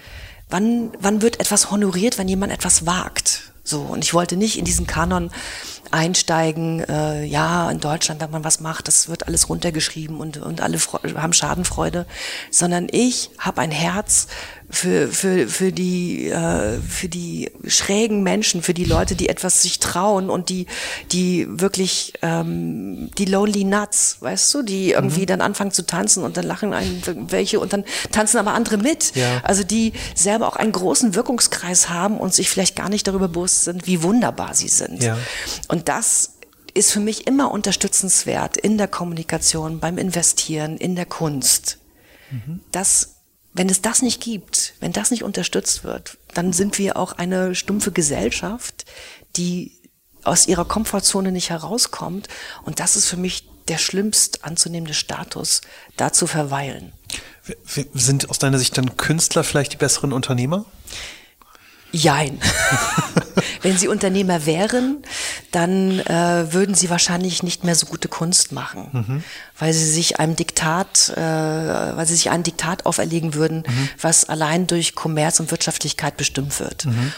Wann, wann wird etwas honoriert, wenn jemand etwas wagt? So, und ich wollte nicht in diesen Kanon einsteigen, äh, ja, in Deutschland, wenn man was macht, das wird alles runtergeschrieben und, und alle haben Schadenfreude, sondern ich habe ein Herz für, für, für, die, äh, für die schrägen Menschen, für die Leute, die etwas sich trauen und die, die wirklich ähm, die Lonely Nuts, weißt du, die irgendwie mhm. dann anfangen zu tanzen und dann lachen einen welche und dann tanzen aber andere mit. Ja. Also die selber auch einen großen Wirkungskreis haben und sich vielleicht gar nicht darüber bewusst sind, wie wunderbar sie sind. Ja. Und das ist für mich immer unterstützenswert in der Kommunikation, beim Investieren, in der Kunst. Mhm. Das wenn es das nicht gibt, wenn das nicht unterstützt wird, dann sind wir auch eine stumpfe Gesellschaft, die aus ihrer Komfortzone nicht herauskommt. Und das ist für mich der schlimmst anzunehmende Status, da zu verweilen. Sind aus deiner Sicht dann Künstler vielleicht die besseren Unternehmer? Jein. [LAUGHS] Wenn sie Unternehmer wären, dann äh, würden sie wahrscheinlich nicht mehr so gute Kunst machen, mhm. weil sie sich einem Diktat, äh, weil sie sich ein Diktat auferlegen würden, mhm. was allein durch Kommerz und Wirtschaftlichkeit bestimmt wird. Mhm.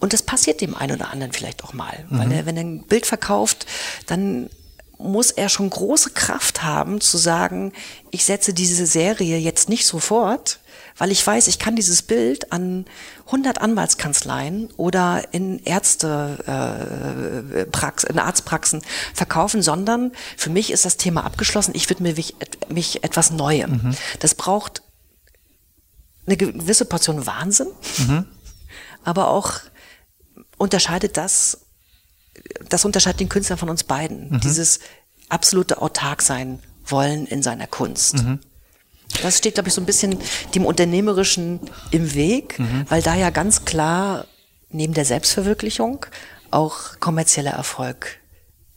Und das passiert dem einen oder anderen vielleicht auch mal, weil mhm. er, wenn er ein Bild verkauft, dann muss er schon große Kraft haben zu sagen, ich setze diese Serie jetzt nicht sofort, weil ich weiß, ich kann dieses Bild an 100 Anwaltskanzleien oder in Ärzte, äh, Prax, in Arztpraxen verkaufen, sondern für mich ist das Thema abgeschlossen. Ich widme mich, mich etwas Neuem. Mhm. Das braucht eine gewisse Portion Wahnsinn, mhm. [LAUGHS] aber auch unterscheidet das das unterscheidet den Künstler von uns beiden. Mhm. Dieses absolute autark sein wollen in seiner Kunst. Das steht, glaube ich, so ein bisschen dem Unternehmerischen im Weg, mhm. weil da ja ganz klar neben der Selbstverwirklichung auch kommerzieller Erfolg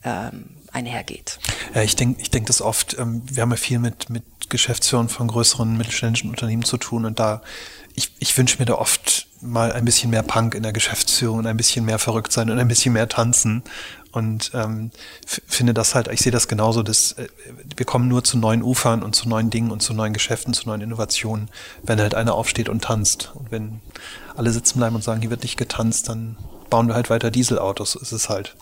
ähm, einhergeht. Ja, ich denke ich denk das oft, ähm, wir haben ja viel mit, mit Geschäftsführern von größeren mittelständischen Unternehmen zu tun und da, ich, ich wünsche mir da oft mal ein bisschen mehr Punk in der Geschäftsführung, ein bisschen mehr verrückt sein und ein bisschen mehr tanzen. Und ähm, finde das halt, ich sehe das genauso, dass äh, wir kommen nur zu neuen Ufern und zu neuen Dingen und zu neuen Geschäften, zu neuen Innovationen, wenn halt einer aufsteht und tanzt. Und wenn alle sitzen bleiben und sagen, hier wird nicht getanzt, dann bauen wir halt weiter Dieselautos, ist es halt.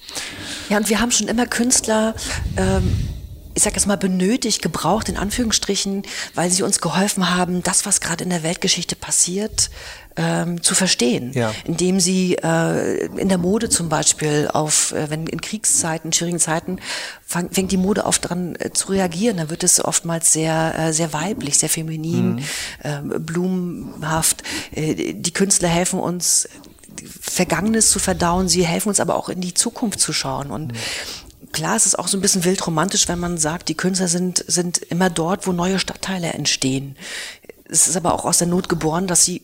Ja, und wir haben schon immer Künstler, ähm, ich sag jetzt mal, benötigt, gebraucht, in Anführungsstrichen, weil sie uns geholfen haben, das, was gerade in der Weltgeschichte passiert, ähm, zu verstehen, ja. indem sie äh, in der Mode zum Beispiel auf, äh, wenn in Kriegszeiten, schwierigen Zeiten, fang, fängt die Mode oft dran äh, zu reagieren, dann wird es oftmals sehr, äh, sehr weiblich, sehr feminin, mhm. äh, blumenhaft. Äh, die Künstler helfen uns, Vergangenes zu verdauen, sie helfen uns aber auch in die Zukunft zu schauen und mhm klar, es ist auch so ein bisschen wildromantisch, wenn man sagt, die Künstler sind, sind immer dort, wo neue Stadtteile entstehen. Es ist aber auch aus der Not geboren, dass sie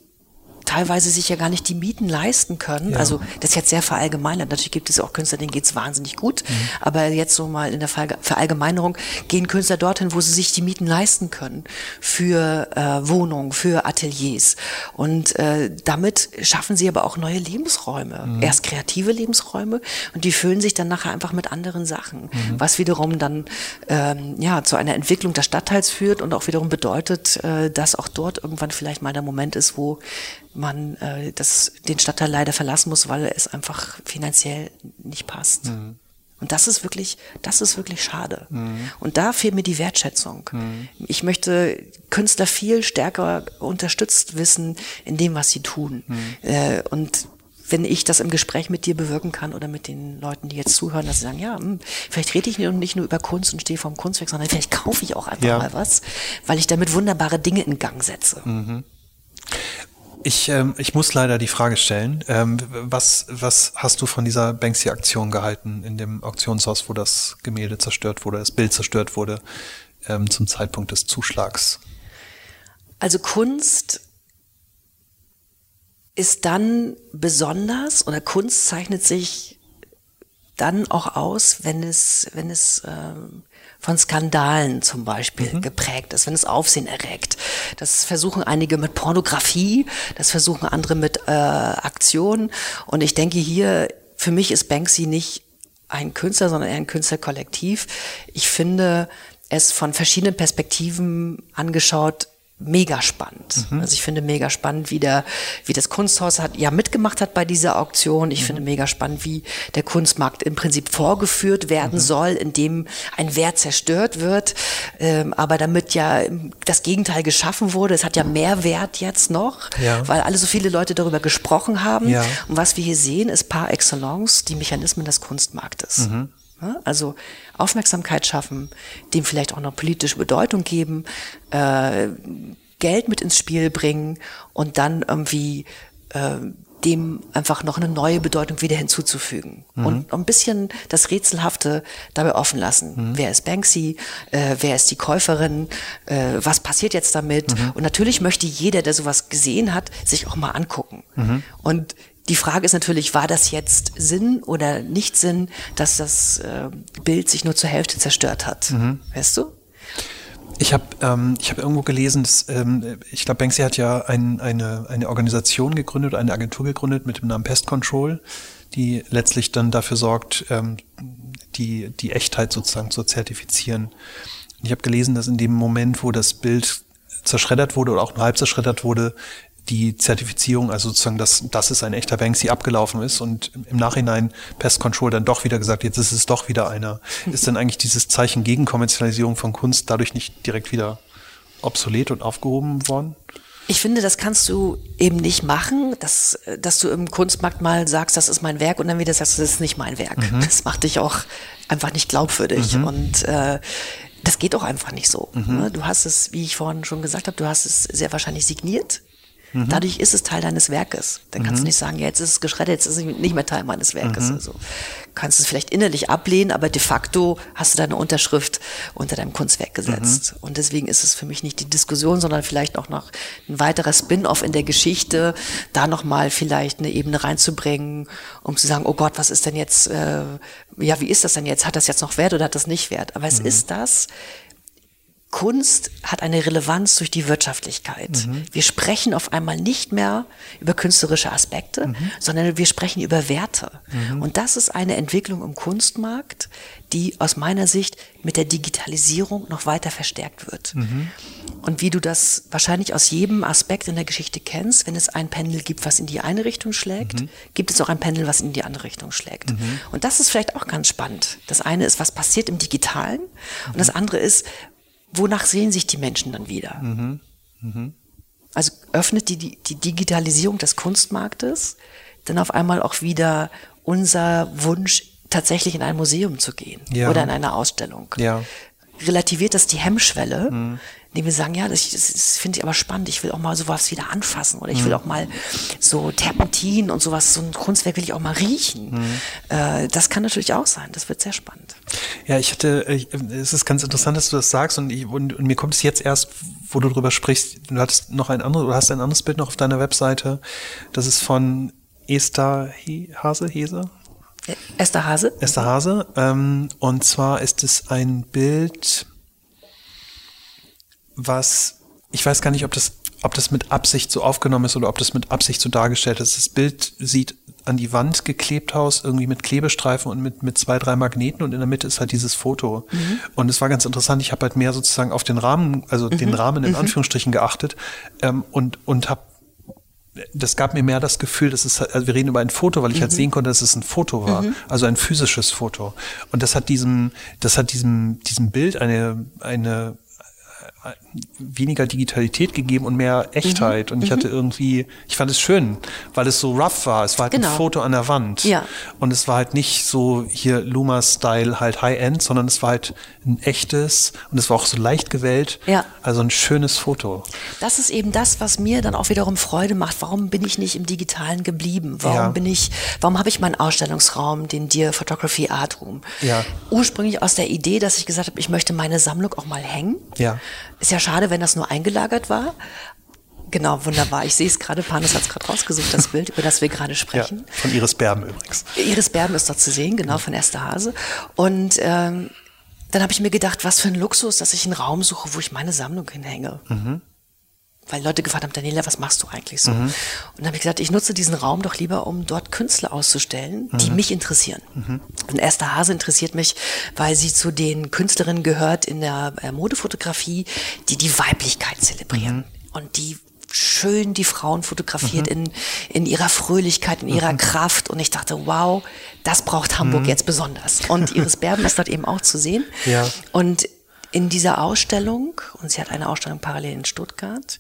teilweise sich ja gar nicht die Mieten leisten können. Ja. Also das ist jetzt sehr verallgemeinert. Natürlich gibt es auch Künstler, denen geht's wahnsinnig gut. Mhm. Aber jetzt so mal in der Verallgemeinerung gehen Künstler dorthin, wo sie sich die Mieten leisten können für äh, Wohnungen, für Ateliers. Und äh, damit schaffen sie aber auch neue Lebensräume. Mhm. Erst kreative Lebensräume und die füllen sich dann nachher einfach mit anderen Sachen. Mhm. Was wiederum dann ähm, ja zu einer Entwicklung des Stadtteils führt und auch wiederum bedeutet, äh, dass auch dort irgendwann vielleicht mal der Moment ist, wo man äh, das, den Stadtteil leider verlassen muss, weil es einfach finanziell nicht passt. Mhm. Und das ist wirklich, das ist wirklich schade. Mhm. Und da fehlt mir die Wertschätzung. Mhm. Ich möchte Künstler viel stärker unterstützt wissen in dem, was sie tun. Mhm. Äh, und wenn ich das im Gespräch mit dir bewirken kann oder mit den Leuten, die jetzt zuhören, dass sie sagen, ja, hm, vielleicht rede ich nicht nur über Kunst und stehe vorm Kunstwerk, sondern vielleicht kaufe ich auch einfach ja. mal was, weil ich damit wunderbare Dinge in Gang setze. Mhm. Ich, ähm, ich muss leider die Frage stellen, ähm, was, was hast du von dieser Banksy-Aktion gehalten in dem Auktionshaus, wo das Gemälde zerstört wurde, das Bild zerstört wurde, ähm, zum Zeitpunkt des Zuschlags? Also Kunst ist dann besonders oder Kunst zeichnet sich dann auch aus, wenn es, wenn es ähm, von Skandalen zum Beispiel mhm. geprägt ist, wenn es Aufsehen erregt. Das versuchen einige mit Pornografie, das versuchen andere mit äh, Aktionen. Und ich denke hier, für mich ist Banksy nicht ein Künstler, sondern eher ein Künstlerkollektiv. Ich finde es von verschiedenen Perspektiven angeschaut mega spannend. Mhm. Also ich finde mega spannend, wie der, wie das Kunsthaus hat, ja mitgemacht hat bei dieser Auktion. Ich mhm. finde mega spannend, wie der Kunstmarkt im Prinzip vorgeführt werden mhm. soll, indem ein Wert zerstört wird, ähm, aber damit ja das Gegenteil geschaffen wurde. Es hat ja mehr Wert jetzt noch, ja. weil alle so viele Leute darüber gesprochen haben. Ja. Und was wir hier sehen, ist par excellence die Mechanismen des Kunstmarktes. Mhm. Also Aufmerksamkeit schaffen, dem vielleicht auch noch politische Bedeutung geben, äh, Geld mit ins Spiel bringen und dann irgendwie äh, dem einfach noch eine neue Bedeutung wieder hinzuzufügen. Mhm. Und ein bisschen das Rätselhafte dabei offen lassen. Mhm. Wer ist Banksy? Äh, wer ist die Käuferin? Äh, was passiert jetzt damit? Mhm. Und natürlich möchte jeder, der sowas gesehen hat, sich auch mal angucken. Mhm. Und die Frage ist natürlich, war das jetzt Sinn oder nicht Sinn, dass das äh, Bild sich nur zur Hälfte zerstört hat? Mhm. Weißt du? Ich habe ähm, ich hab irgendwo gelesen, dass, ähm, ich glaube, Banksy hat ja ein, eine, eine Organisation gegründet, eine Agentur gegründet mit dem Namen Pest Control, die letztlich dann dafür sorgt, ähm, die, die Echtheit sozusagen zu zertifizieren. Ich habe gelesen, dass in dem Moment, wo das Bild zerschreddert wurde oder auch nur halb zerschreddert wurde, die Zertifizierung, also sozusagen, dass das ist ein echter Banksy abgelaufen ist und im Nachhinein Pest Control dann doch wieder gesagt, jetzt ist es doch wieder einer. [LAUGHS] Ist dann eigentlich dieses Zeichen gegen Kommerzialisierung von Kunst dadurch nicht direkt wieder obsolet und aufgehoben worden? Ich finde, das kannst du eben nicht machen, dass, dass du im Kunstmarkt mal sagst, das ist mein Werk und dann wieder sagst, das ist nicht mein Werk. Mhm. Das macht dich auch einfach nicht glaubwürdig. Mhm. Und äh, das geht auch einfach nicht so. Mhm. Ne? Du hast es, wie ich vorhin schon gesagt habe, du hast es sehr wahrscheinlich signiert. Mhm. Dadurch ist es Teil deines Werkes. Dann kannst mhm. du nicht sagen, ja, jetzt ist es geschreddert, jetzt ist es nicht mehr Teil meines Werkes. Mhm. Also kannst es vielleicht innerlich ablehnen, aber de facto hast du deine Unterschrift unter deinem Kunstwerk gesetzt. Mhm. Und deswegen ist es für mich nicht die Diskussion, sondern vielleicht auch noch ein weiterer Spin-off in der Geschichte, da nochmal vielleicht eine Ebene reinzubringen, um zu sagen, oh Gott, was ist denn jetzt, äh, ja, wie ist das denn jetzt? Hat das jetzt noch Wert oder hat das nicht Wert? Aber es mhm. ist das, Kunst hat eine Relevanz durch die Wirtschaftlichkeit. Mhm. Wir sprechen auf einmal nicht mehr über künstlerische Aspekte, mhm. sondern wir sprechen über Werte. Mhm. Und das ist eine Entwicklung im Kunstmarkt, die aus meiner Sicht mit der Digitalisierung noch weiter verstärkt wird. Mhm. Und wie du das wahrscheinlich aus jedem Aspekt in der Geschichte kennst, wenn es ein Pendel gibt, was in die eine Richtung schlägt, mhm. gibt es auch ein Pendel, was in die andere Richtung schlägt. Mhm. Und das ist vielleicht auch ganz spannend. Das eine ist, was passiert im Digitalen und das andere ist, wonach sehen sich die Menschen dann wieder? Mhm. Mhm. Also öffnet die, die, die Digitalisierung des Kunstmarktes dann auf einmal auch wieder unser Wunsch, tatsächlich in ein Museum zu gehen ja. oder in eine Ausstellung. Ja. Relativiert das die Hemmschwelle, mhm indem wir sagen, ja, das, das, das finde ich aber spannend, ich will auch mal sowas wieder anfassen oder ich will mhm. auch mal so Terpentin und sowas, so ein Kunstwerk will ich auch mal riechen. Mhm. Äh, das kann natürlich auch sein, das wird sehr spannend. Ja, ich hatte, ich, es ist ganz interessant, dass du das sagst und, ich, und, und mir kommt es jetzt erst, wo du drüber sprichst, du hattest noch ein anderes, du hast ein anderes Bild noch auf deiner Webseite, das ist von Esther Hase, Hese? Esther Hase. Esther Hase. Ähm, und zwar ist es ein Bild, was, ich weiß gar nicht, ob das, ob das mit Absicht so aufgenommen ist oder ob das mit Absicht so dargestellt ist. Das Bild sieht an die Wand geklebt aus, irgendwie mit Klebestreifen und mit, mit zwei, drei Magneten und in der Mitte ist halt dieses Foto. Mhm. Und es war ganz interessant, ich habe halt mehr sozusagen auf den Rahmen, also mhm. den Rahmen in mhm. Anführungsstrichen geachtet ähm, und, und habe das gab mir mehr das Gefühl, dass es, also wir reden über ein Foto, weil ich halt mhm. halt sehen konnte, dass es ein Foto war, mhm. also ein physisches Foto. Und das hat diesem, das hat diesem, diesem Bild eine, eine weniger Digitalität gegeben und mehr Echtheit. Mhm. Und ich mhm. hatte irgendwie, ich fand es schön, weil es so rough war. Es war halt genau. ein Foto an der Wand. Ja. Und es war halt nicht so hier Luma-Style halt High-End, sondern es war halt ein echtes und es war auch so leicht gewählt. Ja. Also ein schönes Foto. Das ist eben das, was mir dann auch wiederum Freude macht. Warum bin ich nicht im Digitalen geblieben? Warum ja. bin ich, warum habe ich meinen Ausstellungsraum, den Dear Photography Art Room? Ja. Ursprünglich aus der Idee, dass ich gesagt habe, ich möchte meine Sammlung auch mal hängen. Ja. Ist ja schade, wenn das nur eingelagert war. Genau, wunderbar. Ich sehe es gerade, Panos hat es gerade rausgesucht, das Bild, über das wir gerade sprechen. Ja, von Iris Berben übrigens. Iris Berben ist dort zu sehen, genau, von Esther Hase. Und ähm, dann habe ich mir gedacht, was für ein Luxus, dass ich einen Raum suche, wo ich meine Sammlung hinhänge. Mhm. Weil Leute gefragt haben, Daniela, was machst du eigentlich so? Mhm. Und dann habe ich gesagt, ich nutze diesen Raum doch lieber, um dort Künstler auszustellen, die mhm. mich interessieren. Mhm. Und Esther Hase interessiert mich, weil sie zu den Künstlerinnen gehört in der äh, Modefotografie, die die Weiblichkeit zelebrieren mhm. und die schön die Frauen fotografiert mhm. in, in ihrer Fröhlichkeit, in ihrer mhm. Kraft. Und ich dachte, wow, das braucht Hamburg mhm. jetzt besonders. Und Iris Berben ist dort eben auch zu sehen. Ja. Und in dieser Ausstellung, und sie hat eine Ausstellung parallel in Stuttgart,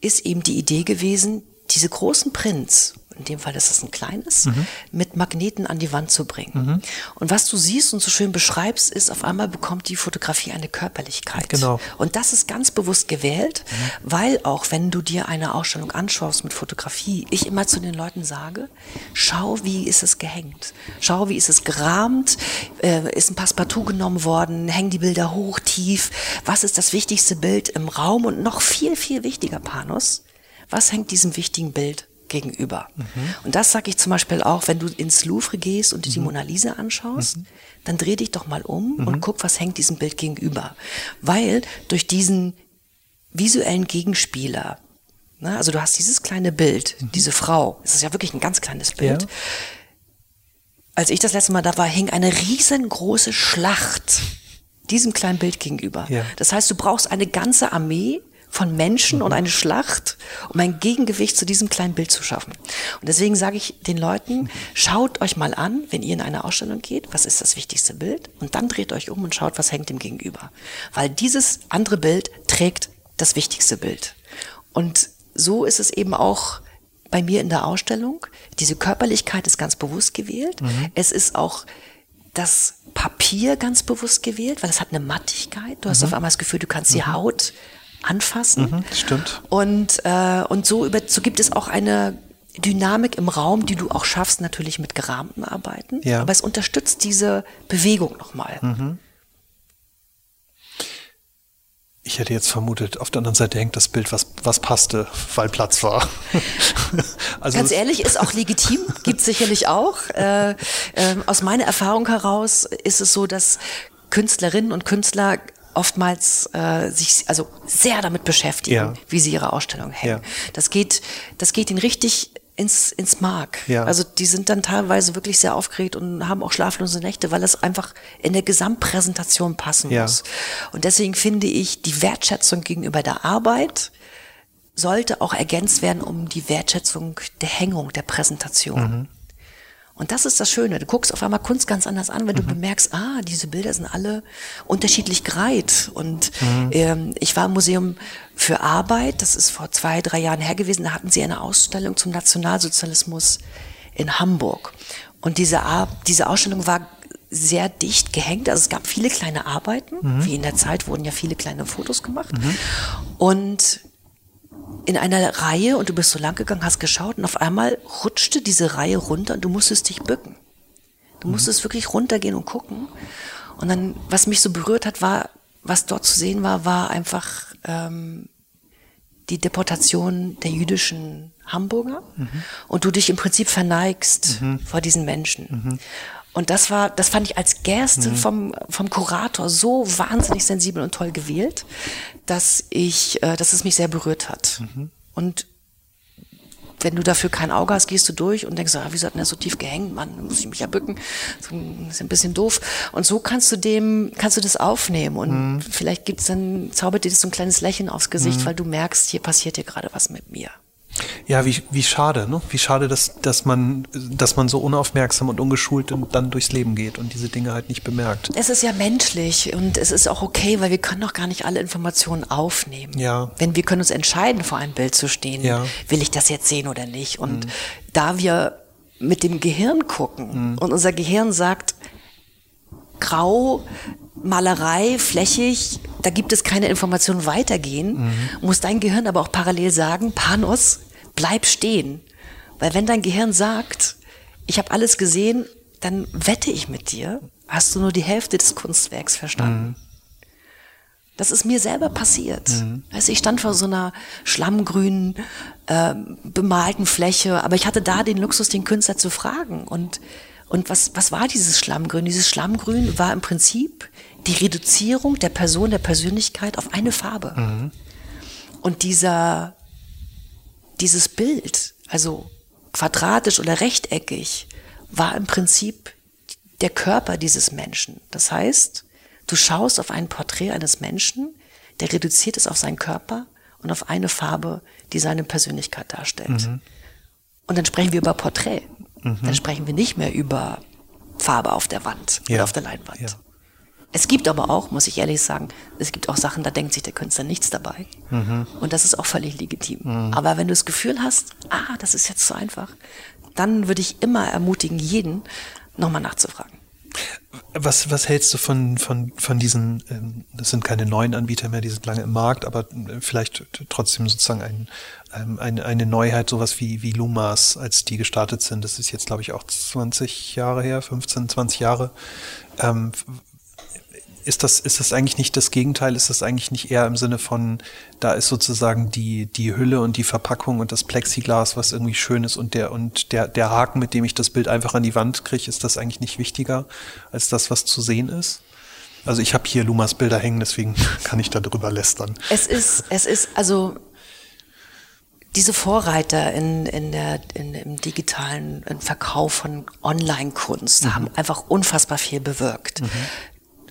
ist eben die Idee gewesen, diese großen Prints in dem Fall ist es ein kleines, mhm. mit Magneten an die Wand zu bringen. Mhm. Und was du siehst und so schön beschreibst, ist, auf einmal bekommt die Fotografie eine Körperlichkeit. Genau. Und das ist ganz bewusst gewählt, mhm. weil auch wenn du dir eine Ausstellung anschaust mit Fotografie, ich immer zu den Leuten sage, schau, wie ist es gehängt. Schau, wie ist es gerahmt, äh, ist ein Passepartout genommen worden, hängen die Bilder hoch, tief. Was ist das wichtigste Bild im Raum? Und noch viel, viel wichtiger, Panos, was hängt diesem wichtigen Bild gegenüber. Mhm. Und das sage ich zum Beispiel auch, wenn du ins Louvre gehst und dir die mhm. Mona Lisa anschaust, mhm. dann dreh dich doch mal um und mhm. guck, was hängt diesem Bild gegenüber. Weil durch diesen visuellen Gegenspieler, ne, also du hast dieses kleine Bild, mhm. diese Frau, es ist ja wirklich ein ganz kleines Bild. Ja. Als ich das letzte Mal da war, hing eine riesengroße Schlacht diesem kleinen Bild gegenüber. Ja. Das heißt, du brauchst eine ganze Armee, von Menschen mhm. und eine Schlacht, um ein Gegengewicht zu diesem kleinen Bild zu schaffen. Und deswegen sage ich den Leuten, schaut euch mal an, wenn ihr in eine Ausstellung geht, was ist das wichtigste Bild? Und dann dreht euch um und schaut, was hängt dem gegenüber. Weil dieses andere Bild trägt das wichtigste Bild. Und so ist es eben auch bei mir in der Ausstellung. Diese Körperlichkeit ist ganz bewusst gewählt. Mhm. Es ist auch das Papier ganz bewusst gewählt, weil es hat eine Mattigkeit. Du hast mhm. auf einmal das Gefühl, du kannst die mhm. Haut anfassen. Mhm, stimmt. Und, äh, und so, über, so gibt es auch eine Dynamik im Raum, die du auch schaffst, natürlich mit gerahmten Arbeiten. Ja. Aber es unterstützt diese Bewegung nochmal. Mhm. Ich hätte jetzt vermutet, auf der anderen Seite hängt das Bild, was, was passte, weil Platz war. [LAUGHS] also Ganz ehrlich, ist auch legitim, [LAUGHS] gibt sicherlich auch. Äh, äh, aus meiner Erfahrung heraus ist es so, dass Künstlerinnen und Künstler oftmals äh, sich also sehr damit beschäftigen, ja. wie sie ihre Ausstellung hängen. Ja. Das geht, das geht ihnen richtig ins, ins Mark. Ja. Also die sind dann teilweise wirklich sehr aufgeregt und haben auch schlaflose Nächte, weil es einfach in der Gesamtpräsentation passen muss. Und deswegen finde ich, die Wertschätzung gegenüber der Arbeit sollte auch ergänzt werden um die Wertschätzung der Hängung, der Präsentation. Mhm. Und das ist das Schöne. Du guckst auf einmal Kunst ganz anders an, wenn du mhm. bemerkst, ah, diese Bilder sind alle unterschiedlich gereiht. Und mhm. ähm, ich war im Museum für Arbeit, das ist vor zwei, drei Jahren her gewesen, da hatten sie eine Ausstellung zum Nationalsozialismus in Hamburg. Und diese, diese Ausstellung war sehr dicht gehängt. Also es gab viele kleine Arbeiten. Mhm. Wie in der Zeit wurden ja viele kleine Fotos gemacht. Mhm. Und in einer Reihe und du bist so lang gegangen, hast geschaut und auf einmal rutschte diese Reihe runter und du musstest dich bücken. Du mhm. musstest wirklich runtergehen und gucken. Und dann, was mich so berührt hat, war, was dort zu sehen war, war einfach ähm, die Deportation der jüdischen Hamburger mhm. und du dich im Prinzip verneigst mhm. vor diesen Menschen. Mhm. Und das war, das fand ich als Gerste mhm. vom, vom Kurator so wahnsinnig sensibel und toll gewählt, dass ich, äh, dass es mich sehr berührt hat. Mhm. Und wenn du dafür kein Auge hast, gehst du durch und denkst, ah, wieso hat denn der so tief gehängt? Mann, muss ich mich ja bücken. Das ist ein bisschen doof. Und so kannst du dem, kannst du das aufnehmen und mhm. vielleicht gibt's dann, zaubert dir das so ein kleines Lächeln aufs Gesicht, mhm. weil du merkst, hier passiert dir gerade was mit mir. Ja, wie, wie schade, ne? Wie schade, dass, dass man, dass man so unaufmerksam und ungeschult und dann durchs Leben geht und diese Dinge halt nicht bemerkt. Es ist ja menschlich und es ist auch okay, weil wir können doch gar nicht alle Informationen aufnehmen. Ja. Wenn wir können uns entscheiden, vor einem Bild zu stehen, ja. will ich das jetzt sehen oder nicht. Und mhm. da wir mit dem Gehirn gucken mhm. und unser Gehirn sagt, grau, Malerei, flächig, da gibt es keine Informationen weitergehen, mhm. muss dein Gehirn aber auch parallel sagen, Panos, bleib stehen. Weil wenn dein Gehirn sagt, ich habe alles gesehen, dann wette ich mit dir, hast du nur die Hälfte des Kunstwerks verstanden. Mhm. Das ist mir selber passiert. Mhm. Also ich stand vor so einer schlammgrünen, äh, bemalten Fläche, aber ich hatte da den Luxus, den Künstler zu fragen. Und, und was, was war dieses Schlammgrün? Dieses Schlammgrün war im Prinzip die Reduzierung der Person, der Persönlichkeit auf eine Farbe. Mhm. Und dieser dieses Bild, also quadratisch oder rechteckig, war im Prinzip der Körper dieses Menschen. Das heißt, du schaust auf ein Porträt eines Menschen, der reduziert ist auf seinen Körper und auf eine Farbe, die seine Persönlichkeit darstellt. Mhm. Und dann sprechen wir über Porträt. Mhm. Dann sprechen wir nicht mehr über Farbe auf der Wand ja. oder auf der Leinwand. Ja. Es gibt aber auch, muss ich ehrlich sagen, es gibt auch Sachen, da denkt sich der Künstler nichts dabei. Mhm. Und das ist auch völlig legitim. Mhm. Aber wenn du das Gefühl hast, ah, das ist jetzt zu einfach, dann würde ich immer ermutigen, jeden nochmal nachzufragen. Was, was hältst du von, von, von diesen, ähm, das sind keine neuen Anbieter mehr, die sind lange im Markt, aber äh, vielleicht trotzdem sozusagen ein, ähm, eine, eine Neuheit, sowas wie, wie Lumas, als die gestartet sind. Das ist jetzt, glaube ich, auch 20 Jahre her, 15, 20 Jahre. Ähm, ist das, ist das eigentlich nicht das Gegenteil? Ist das eigentlich nicht eher im Sinne von, da ist sozusagen die, die Hülle und die Verpackung und das Plexiglas, was irgendwie schön ist und der, und der, der Haken, mit dem ich das Bild einfach an die Wand kriege, ist das eigentlich nicht wichtiger als das, was zu sehen ist? Also ich habe hier Lumas Bilder hängen, deswegen [LAUGHS] kann ich da drüber lästern. Es ist, es ist, also diese Vorreiter in, in der, in, im digitalen Verkauf von Online-Kunst mhm. haben einfach unfassbar viel bewirkt. Mhm.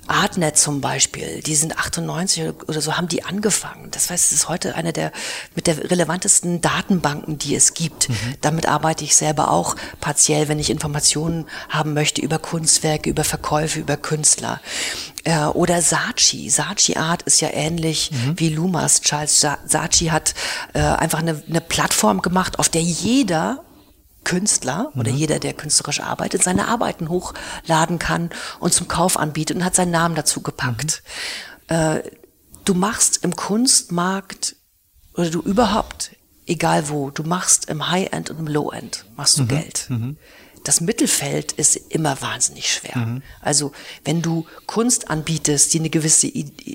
Artnet zum Beispiel, die sind 98 oder so haben die angefangen. Das heißt, es ist heute eine der mit der relevantesten Datenbanken, die es gibt. Mhm. Damit arbeite ich selber auch partiell, wenn ich Informationen haben möchte über Kunstwerke, über Verkäufe, über Künstler. Äh, oder Saatchi. Saatchi Art ist ja ähnlich mhm. wie Lumas. Charles Saatchi hat äh, einfach eine, eine Plattform gemacht, auf der jeder Künstler oder mhm. jeder, der künstlerisch arbeitet, seine Arbeiten hochladen kann und zum Kauf anbietet und hat seinen Namen dazu gepackt. Mhm. Äh, du machst im Kunstmarkt oder du überhaupt, egal wo, du machst im High-End und im Low-End, machst du mhm. Geld. Das Mittelfeld ist immer wahnsinnig schwer. Mhm. Also wenn du Kunst anbietest, die eine gewisse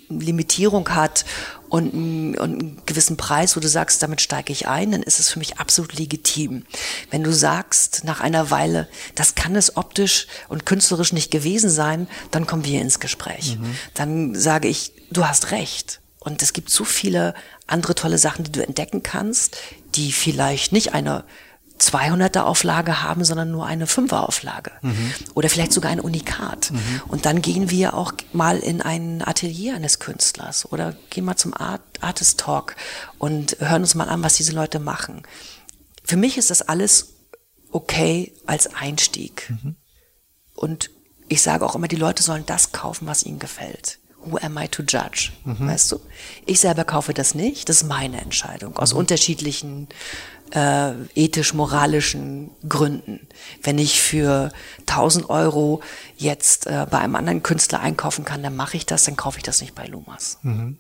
Limitierung hat und, und einen gewissen Preis, wo du sagst, damit steige ich ein, dann ist es für mich absolut legitim. Wenn du sagst, nach einer Weile, das kann es optisch und künstlerisch nicht gewesen sein, dann kommen wir ins Gespräch. Mhm. Dann sage ich, du hast recht. Und es gibt so viele andere tolle Sachen, die du entdecken kannst, die vielleicht nicht eine 200er Auflage haben, sondern nur eine 5er Auflage mhm. oder vielleicht sogar ein Unikat. Mhm. Und dann gehen wir auch mal in ein Atelier eines Künstlers oder gehen mal zum Art Artist Talk und hören uns mal an, was diese Leute machen. Für mich ist das alles okay als Einstieg. Mhm. Und ich sage auch immer, die Leute sollen das kaufen, was ihnen gefällt. Who am I to judge? Mhm. Weißt du? Ich selber kaufe das nicht. Das ist meine Entscheidung. Aus mhm. unterschiedlichen äh, ethisch-moralischen Gründen. Wenn ich für 1000 Euro jetzt äh, bei einem anderen Künstler einkaufen kann, dann mache ich das, dann kaufe ich das nicht bei Lumas. Mhm.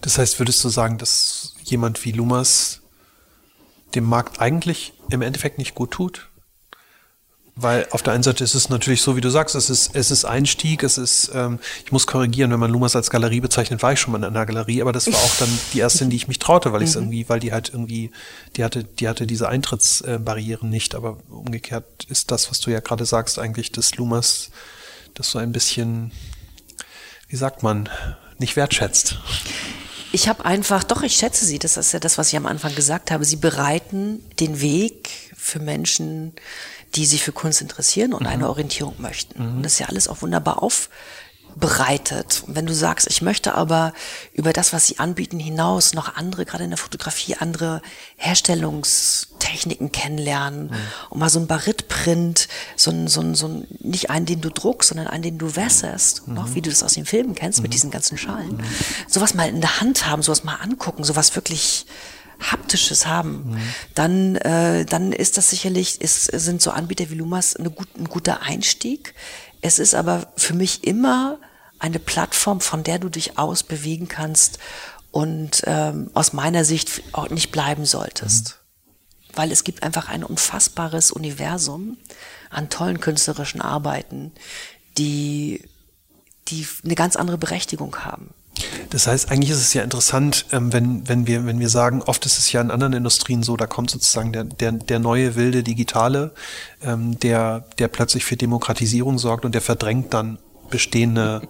Das heißt, würdest du sagen, dass jemand wie Lumas dem Markt eigentlich im Endeffekt nicht gut tut? Weil auf der einen Seite ist es natürlich so, wie du sagst, es ist, es ist Einstieg, es ist, ähm, ich muss korrigieren, wenn man Lumas als Galerie bezeichnet, war ich schon mal in einer Galerie, aber das war auch dann die erste, in die ich mich traute, weil ich es mhm. irgendwie, weil die halt irgendwie, die hatte, die hatte diese Eintrittsbarrieren nicht, aber umgekehrt ist das, was du ja gerade sagst, eigentlich des Lumas, das so ein bisschen, wie sagt man, nicht wertschätzt. Ich habe einfach, doch, ich schätze sie, das ist ja das, was ich am Anfang gesagt habe, sie bereiten den Weg für Menschen, die sich für Kunst interessieren und mhm. eine Orientierung möchten. Mhm. Und das ist ja alles auch wunderbar aufbereitet. Und wenn du sagst, ich möchte aber über das, was sie anbieten, hinaus noch andere, gerade in der Fotografie, andere Herstellungstechniken kennenlernen mhm. und mal so ein Baritprint, so ein, so ein, so ein, nicht einen, den du druckst, sondern einen, den du wässerst, mhm. noch wie du das aus den Filmen kennst, mit mhm. diesen ganzen Schalen. Mhm. Sowas mal in der Hand haben, sowas mal angucken, sowas wirklich Haptisches haben, mhm. dann, äh, dann ist das sicherlich, ist, sind so Anbieter wie Lumas eine gut, ein guter Einstieg. Es ist aber für mich immer eine Plattform, von der du dich aus bewegen kannst und ähm, aus meiner Sicht auch nicht bleiben solltest. Mhm. Weil es gibt einfach ein unfassbares Universum an tollen künstlerischen Arbeiten, die, die eine ganz andere Berechtigung haben. Das heißt, eigentlich ist es ja interessant, ähm, wenn, wenn, wir, wenn wir sagen, oft ist es ja in anderen Industrien so, da kommt sozusagen der, der, der neue wilde Digitale, ähm, der, der plötzlich für Demokratisierung sorgt und der verdrängt dann bestehende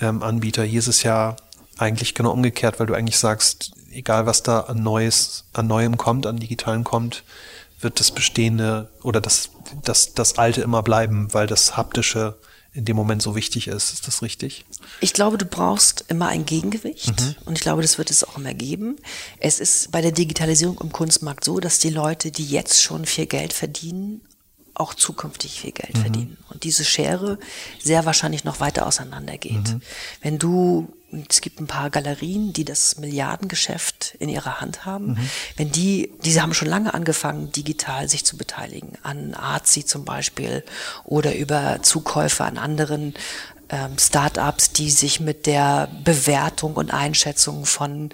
ähm, Anbieter. Hier ist es ja eigentlich genau umgekehrt, weil du eigentlich sagst, egal was da an Neues, an Neuem kommt, an Digitalen kommt, wird das Bestehende oder das, das, das Alte immer bleiben, weil das Haptische in dem Moment so wichtig ist. Ist das richtig? Ich glaube, du brauchst immer ein Gegengewicht mhm. und ich glaube, das wird es auch immer geben. Es ist bei der Digitalisierung im Kunstmarkt so, dass die Leute, die jetzt schon viel Geld verdienen, auch zukünftig viel Geld mhm. verdienen. Und diese Schere sehr wahrscheinlich noch weiter auseinandergeht. Mhm. Wenn du es gibt ein paar Galerien, die das Milliardengeschäft in ihrer Hand haben. Mhm. Wenn die, diese haben schon lange angefangen, digital sich zu beteiligen, an Artsy zum Beispiel oder über Zukäufe an anderen ähm, Startups, die sich mit der Bewertung und Einschätzung von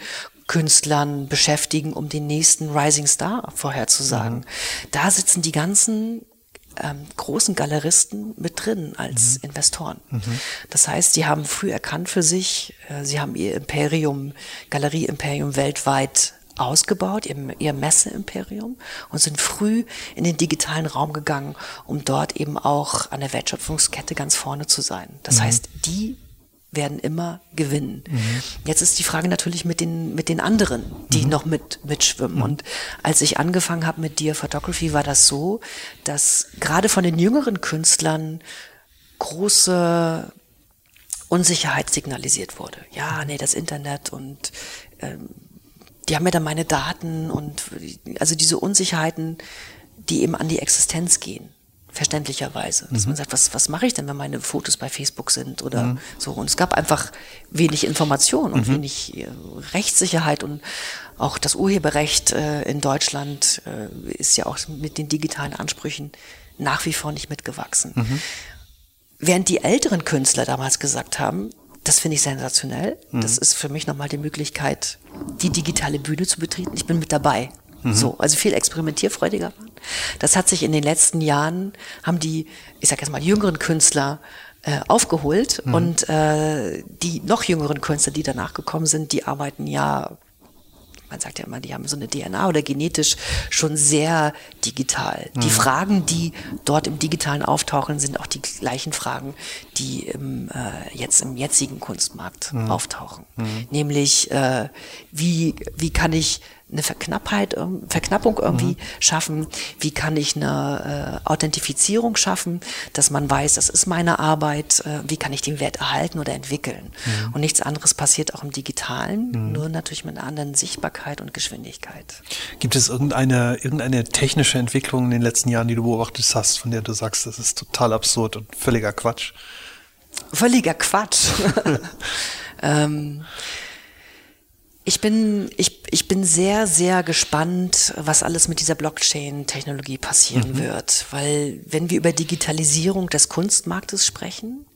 Künstlern beschäftigen, um den nächsten Rising Star vorherzusagen. Mhm. Da sitzen die ganzen ähm, großen Galeristen mit drin als mhm. Investoren. Mhm. Das heißt, die haben früh erkannt für sich, äh, sie haben ihr Imperium, Galerie-Imperium weltweit ausgebaut, ihr, ihr Messe-Imperium und sind früh in den digitalen Raum gegangen, um dort eben auch an der Wertschöpfungskette ganz vorne zu sein. Das mhm. heißt, die werden immer gewinnen. Mhm. Jetzt ist die Frage natürlich mit den, mit den anderen, die mhm. noch mit, mitschwimmen. Mhm. Und als ich angefangen habe mit Dear Photography, war das so, dass gerade von den jüngeren Künstlern große Unsicherheit signalisiert wurde. Ja, nee, das Internet und ähm, die haben mir dann meine Daten und also diese Unsicherheiten, die eben an die Existenz gehen verständlicherweise. Dass mhm. man sagt, was, was mache ich denn, wenn meine Fotos bei Facebook sind oder mhm. so. Und es gab einfach wenig Information und mhm. wenig äh, Rechtssicherheit und auch das Urheberrecht äh, in Deutschland äh, ist ja auch mit den digitalen Ansprüchen nach wie vor nicht mitgewachsen. Mhm. Während die älteren Künstler damals gesagt haben, das finde ich sensationell. Mhm. Das ist für mich nochmal die Möglichkeit, die digitale Bühne zu betreten. Ich bin mit dabei. Mhm. So, also viel experimentierfreudiger waren. Das hat sich in den letzten Jahren, haben die, ich sag jetzt mal, jüngeren Künstler äh, aufgeholt mhm. und äh, die noch jüngeren Künstler, die danach gekommen sind, die arbeiten ja man sagt ja immer, die haben so eine DNA oder genetisch schon sehr digital. Mhm. Die Fragen, die dort im Digitalen auftauchen, sind auch die gleichen Fragen, die im, äh, jetzt im jetzigen Kunstmarkt mhm. auftauchen. Mhm. Nämlich, äh, wie, wie kann ich eine Verknappheit, Verknappung irgendwie mhm. schaffen? Wie kann ich eine äh, Authentifizierung schaffen, dass man weiß, das ist meine Arbeit? Äh, wie kann ich den Wert erhalten oder entwickeln? Mhm. Und nichts anderes passiert auch im Digitalen, mhm. nur natürlich mit einer anderen Sichtbarkeit und Geschwindigkeit. Gibt es irgendeine, irgendeine technische Entwicklung in den letzten Jahren, die du beobachtet hast, von der du sagst, das ist total absurd und völliger Quatsch? Völliger Quatsch. [LAUGHS] [LAUGHS] ähm, ich bin, ich, ich bin sehr, sehr gespannt, was alles mit dieser Blockchain-Technologie passieren mhm. wird. Weil wenn wir über Digitalisierung des Kunstmarktes sprechen,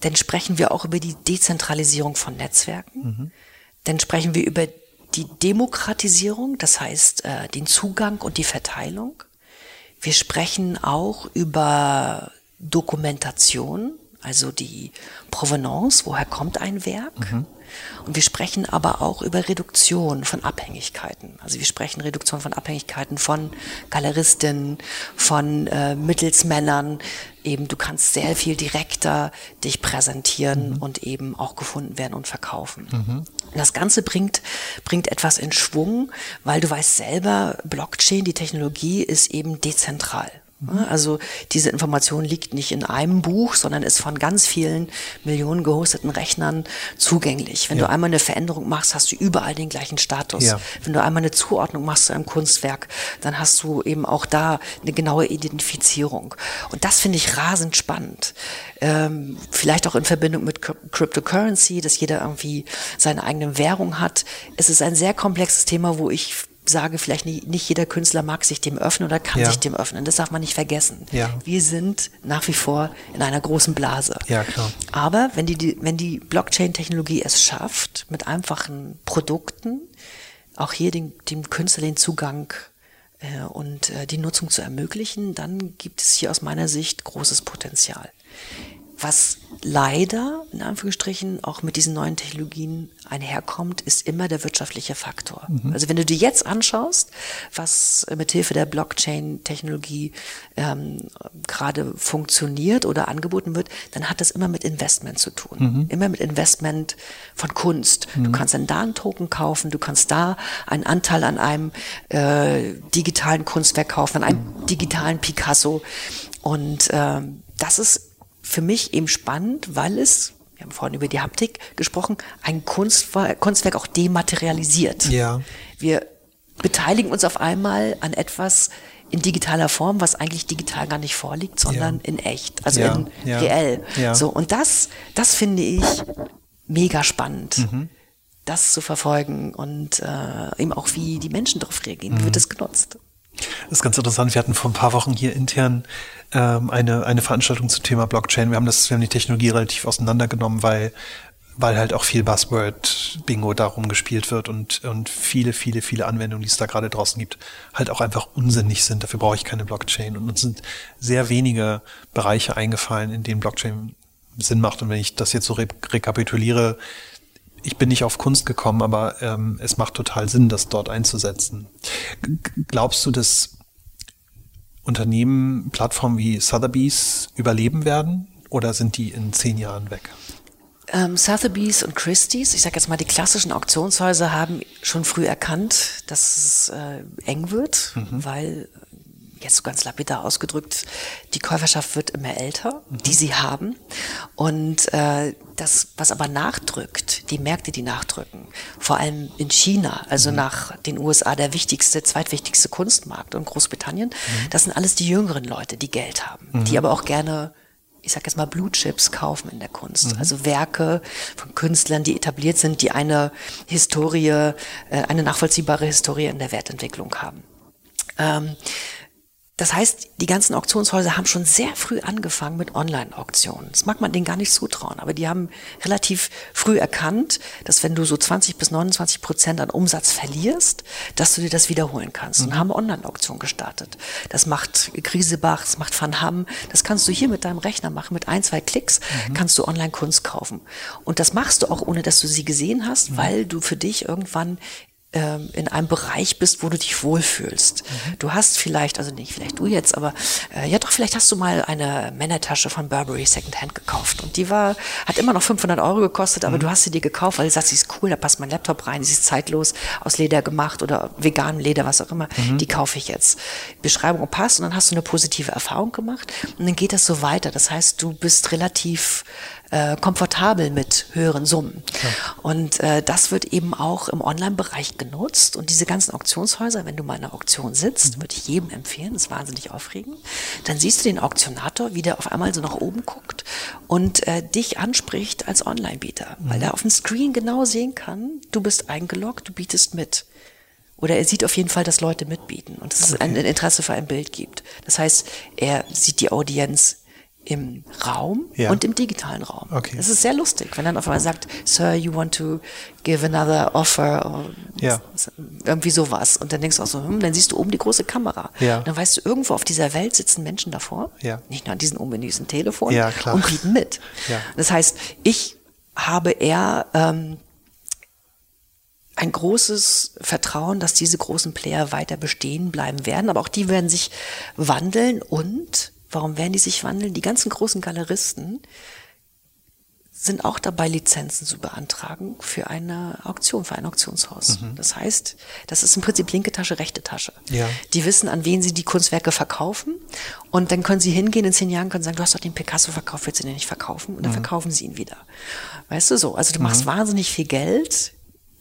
dann sprechen wir auch über die Dezentralisierung von Netzwerken. Mhm. Dann sprechen wir über die Demokratisierung, das heißt äh, den Zugang und die Verteilung. Wir sprechen auch über Dokumentation, also die Provenance, woher kommt ein Werk. Mhm. Und wir sprechen aber auch über Reduktion von Abhängigkeiten. Also wir sprechen Reduktion von Abhängigkeiten von Galeristinnen, von äh, Mittelsmännern. Eben, du kannst sehr viel direkter dich präsentieren mhm. und eben auch gefunden werden und verkaufen. Mhm. Das Ganze bringt, bringt etwas in Schwung, weil du weißt selber, Blockchain, die Technologie ist eben dezentral. Also diese Information liegt nicht in einem Buch, sondern ist von ganz vielen Millionen gehosteten Rechnern zugänglich. Wenn ja. du einmal eine Veränderung machst, hast du überall den gleichen Status. Ja. Wenn du einmal eine Zuordnung machst zu einem Kunstwerk, dann hast du eben auch da eine genaue Identifizierung. Und das finde ich rasend spannend. Ähm, vielleicht auch in Verbindung mit Cryptocurrency, dass jeder irgendwie seine eigene Währung hat. Es ist ein sehr komplexes Thema, wo ich sage, vielleicht nicht, nicht jeder Künstler mag sich dem öffnen oder kann ja. sich dem öffnen. Das darf man nicht vergessen. Ja. Wir sind nach wie vor in einer großen Blase. Ja, klar. Aber wenn die, wenn die Blockchain-Technologie es schafft, mit einfachen Produkten auch hier den, dem Künstler den Zugang äh, und äh, die Nutzung zu ermöglichen, dann gibt es hier aus meiner Sicht großes Potenzial was leider, in Anführungsstrichen, auch mit diesen neuen Technologien einherkommt, ist immer der wirtschaftliche Faktor. Mhm. Also wenn du dir jetzt anschaust, was mithilfe der Blockchain-Technologie ähm, gerade funktioniert oder angeboten wird, dann hat das immer mit Investment zu tun. Mhm. Immer mit Investment von Kunst. Mhm. Du kannst dann da einen Token kaufen, du kannst da einen Anteil an einem äh, digitalen Kunstwerk kaufen, an einem mhm. digitalen Picasso. Und ähm, das ist für mich eben spannend, weil es, wir haben vorhin über die Haptik gesprochen, ein Kunstwerk, Kunstwerk auch dematerialisiert. Ja. Wir beteiligen uns auf einmal an etwas in digitaler Form, was eigentlich digital gar nicht vorliegt, sondern ja. in echt, also ja. in ja. reell. So und das, das finde ich mega spannend. Mhm. Das zu verfolgen und äh, eben auch, wie die Menschen darauf reagieren. Wie wird mhm. das genutzt? Das ist ganz interessant. Wir hatten vor ein paar Wochen hier intern ähm, eine, eine Veranstaltung zum Thema Blockchain. Wir haben das, wir haben die Technologie relativ auseinandergenommen, weil weil halt auch viel Buzzword-Bingo darum gespielt wird und, und viele, viele, viele Anwendungen, die es da gerade draußen gibt, halt auch einfach unsinnig sind. Dafür brauche ich keine Blockchain. Und uns sind sehr wenige Bereiche eingefallen, in denen Blockchain Sinn macht. Und wenn ich das jetzt so re rekapituliere, ich bin nicht auf Kunst gekommen, aber ähm, es macht total Sinn, das dort einzusetzen. G glaubst du, dass Unternehmen, Plattformen wie Sotheby's überleben werden oder sind die in zehn Jahren weg? Ähm, Sotheby's und Christie's, ich sage jetzt mal, die klassischen Auktionshäuser haben schon früh erkannt, dass es äh, eng wird, mhm. weil jetzt so ganz lapidar ausgedrückt, die Käuferschaft wird immer älter, mhm. die sie haben. Und äh, das, was aber nachdrückt, die Märkte, die nachdrücken, vor allem in China, also mhm. nach den USA der wichtigste, zweitwichtigste Kunstmarkt und Großbritannien, mhm. das sind alles die jüngeren Leute, die Geld haben, die mhm. aber auch gerne ich sag jetzt mal Blue Chips kaufen in der Kunst. Mhm. Also Werke von Künstlern, die etabliert sind, die eine Historie, äh, eine nachvollziehbare Historie in der Wertentwicklung haben. Ähm, das heißt, die ganzen Auktionshäuser haben schon sehr früh angefangen mit Online-Auktionen. Das mag man denen gar nicht zutrauen, aber die haben relativ früh erkannt, dass wenn du so 20 bis 29 Prozent an Umsatz verlierst, dass du dir das wiederholen kannst mhm. und haben Online-Auktionen gestartet. Das macht Griesebach, das macht Van Hamm, das kannst du hier mit deinem Rechner machen. Mit ein, zwei Klicks mhm. kannst du Online-Kunst kaufen. Und das machst du auch, ohne dass du sie gesehen hast, mhm. weil du für dich irgendwann ähm, in einem Bereich bist, wo du dich wohlfühlst. Mhm. Du hast vielleicht, also nicht vielleicht du jetzt, aber äh, ja doch, vielleicht hast du mal eine Männertasche von Burberry Secondhand gekauft und die war, hat immer noch 500 Euro gekostet, aber mhm. du hast sie dir gekauft, weil du sagst, sie ist cool, da passt mein Laptop rein, sie ist zeitlos, aus Leder gemacht oder veganem Leder, was auch immer, mhm. die kaufe ich jetzt. Beschreibung passt und dann hast du eine positive Erfahrung gemacht und dann geht das so weiter. Das heißt, du bist relativ äh, komfortabel mit höheren Summen. Ja. Und äh, das wird eben auch im Online-Bereich genutzt. Und diese ganzen Auktionshäuser, wenn du mal in einer Auktion sitzt, mhm. würde ich jedem empfehlen, das ist wahnsinnig aufregend, dann siehst du den Auktionator, wie der auf einmal so nach oben guckt und äh, dich anspricht als Online-Bieter, mhm. weil er auf dem Screen genau sehen kann, du bist eingeloggt, du bietest mit. Oder er sieht auf jeden Fall, dass Leute mitbieten und dass es ein Interesse für ein Bild gibt. Das heißt, er sieht die Audienz im Raum ja. und im digitalen Raum. Okay. Das ist sehr lustig, wenn dann auf einmal sagt, Sir, you want to give another offer ja. irgendwie sowas. Und dann denkst du auch so, hm, dann siehst du oben die große Kamera. Ja. Und dann weißt du, irgendwo auf dieser Welt sitzen Menschen davor, ja. nicht nur an diesen ominösen Telefon ja, klar. und bieten mit. Ja. Das heißt, ich habe eher ähm, ein großes Vertrauen, dass diese großen Player weiter bestehen bleiben werden, aber auch die werden sich wandeln und Warum werden die sich wandeln? Die ganzen großen Galeristen sind auch dabei, Lizenzen zu beantragen für eine Auktion, für ein Auktionshaus. Mhm. Das heißt, das ist im Prinzip linke Tasche, rechte Tasche. Ja. Die wissen, an wen sie die Kunstwerke verkaufen und dann können sie hingehen in zehn Jahren und sagen, du hast doch den Picasso verkauft, willst du den nicht verkaufen? Und dann mhm. verkaufen sie ihn wieder. Weißt du so? Also du mhm. machst wahnsinnig viel Geld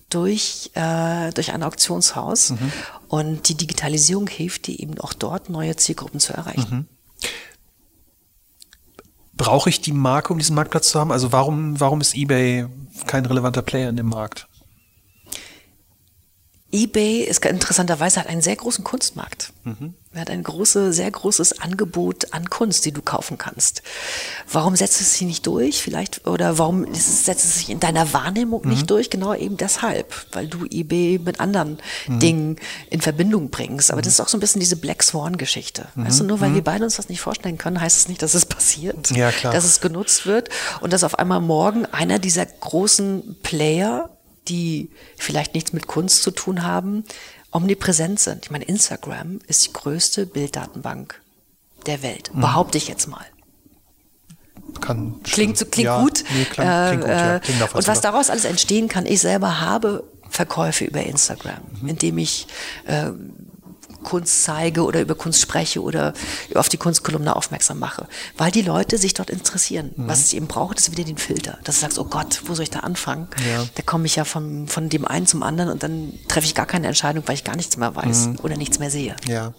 durch, äh, durch ein Auktionshaus mhm. und die Digitalisierung hilft dir eben auch dort, neue Zielgruppen zu erreichen. Brauche ich die Marke, um diesen Marktplatz zu haben? Also warum, warum ist eBay kein relevanter Player in dem Markt? eBay ist interessanterweise hat einen sehr großen Kunstmarkt. Mhm. Er hat ein große, sehr großes Angebot an Kunst, die du kaufen kannst. Warum setzt es sich nicht durch? Vielleicht, oder warum setzt es sich in deiner Wahrnehmung mhm. nicht durch? Genau eben deshalb, weil du eBay mit anderen mhm. Dingen in Verbindung bringst. Aber das ist auch so ein bisschen diese Black Swan-Geschichte. Weißt du, nur weil mhm. wir beide uns das nicht vorstellen können, heißt es das nicht, dass es passiert. Ja. Dass es genutzt wird und dass auf einmal morgen einer dieser großen Player die vielleicht nichts mit Kunst zu tun haben, omnipräsent sind. Ich meine, Instagram ist die größte Bilddatenbank der Welt, mhm. behaupte ich jetzt mal. Kann klingt, so, klingt ja, gut. Nee, klingt, äh, klingt gut ja. klingt und was daraus alles entstehen kann, ich selber habe Verkäufe über Instagram, mhm. indem ich äh, Kunst zeige oder über Kunst spreche oder auf die Kunstkolumne aufmerksam mache. Weil die Leute sich dort interessieren. Mhm. Was es eben braucht, ist wieder den Filter. Dass du sagst, oh Gott, wo soll ich da anfangen? Ja. Da komme ich ja von, von dem einen zum anderen und dann treffe ich gar keine Entscheidung, weil ich gar nichts mehr weiß mhm. oder nichts mehr sehe. Ja.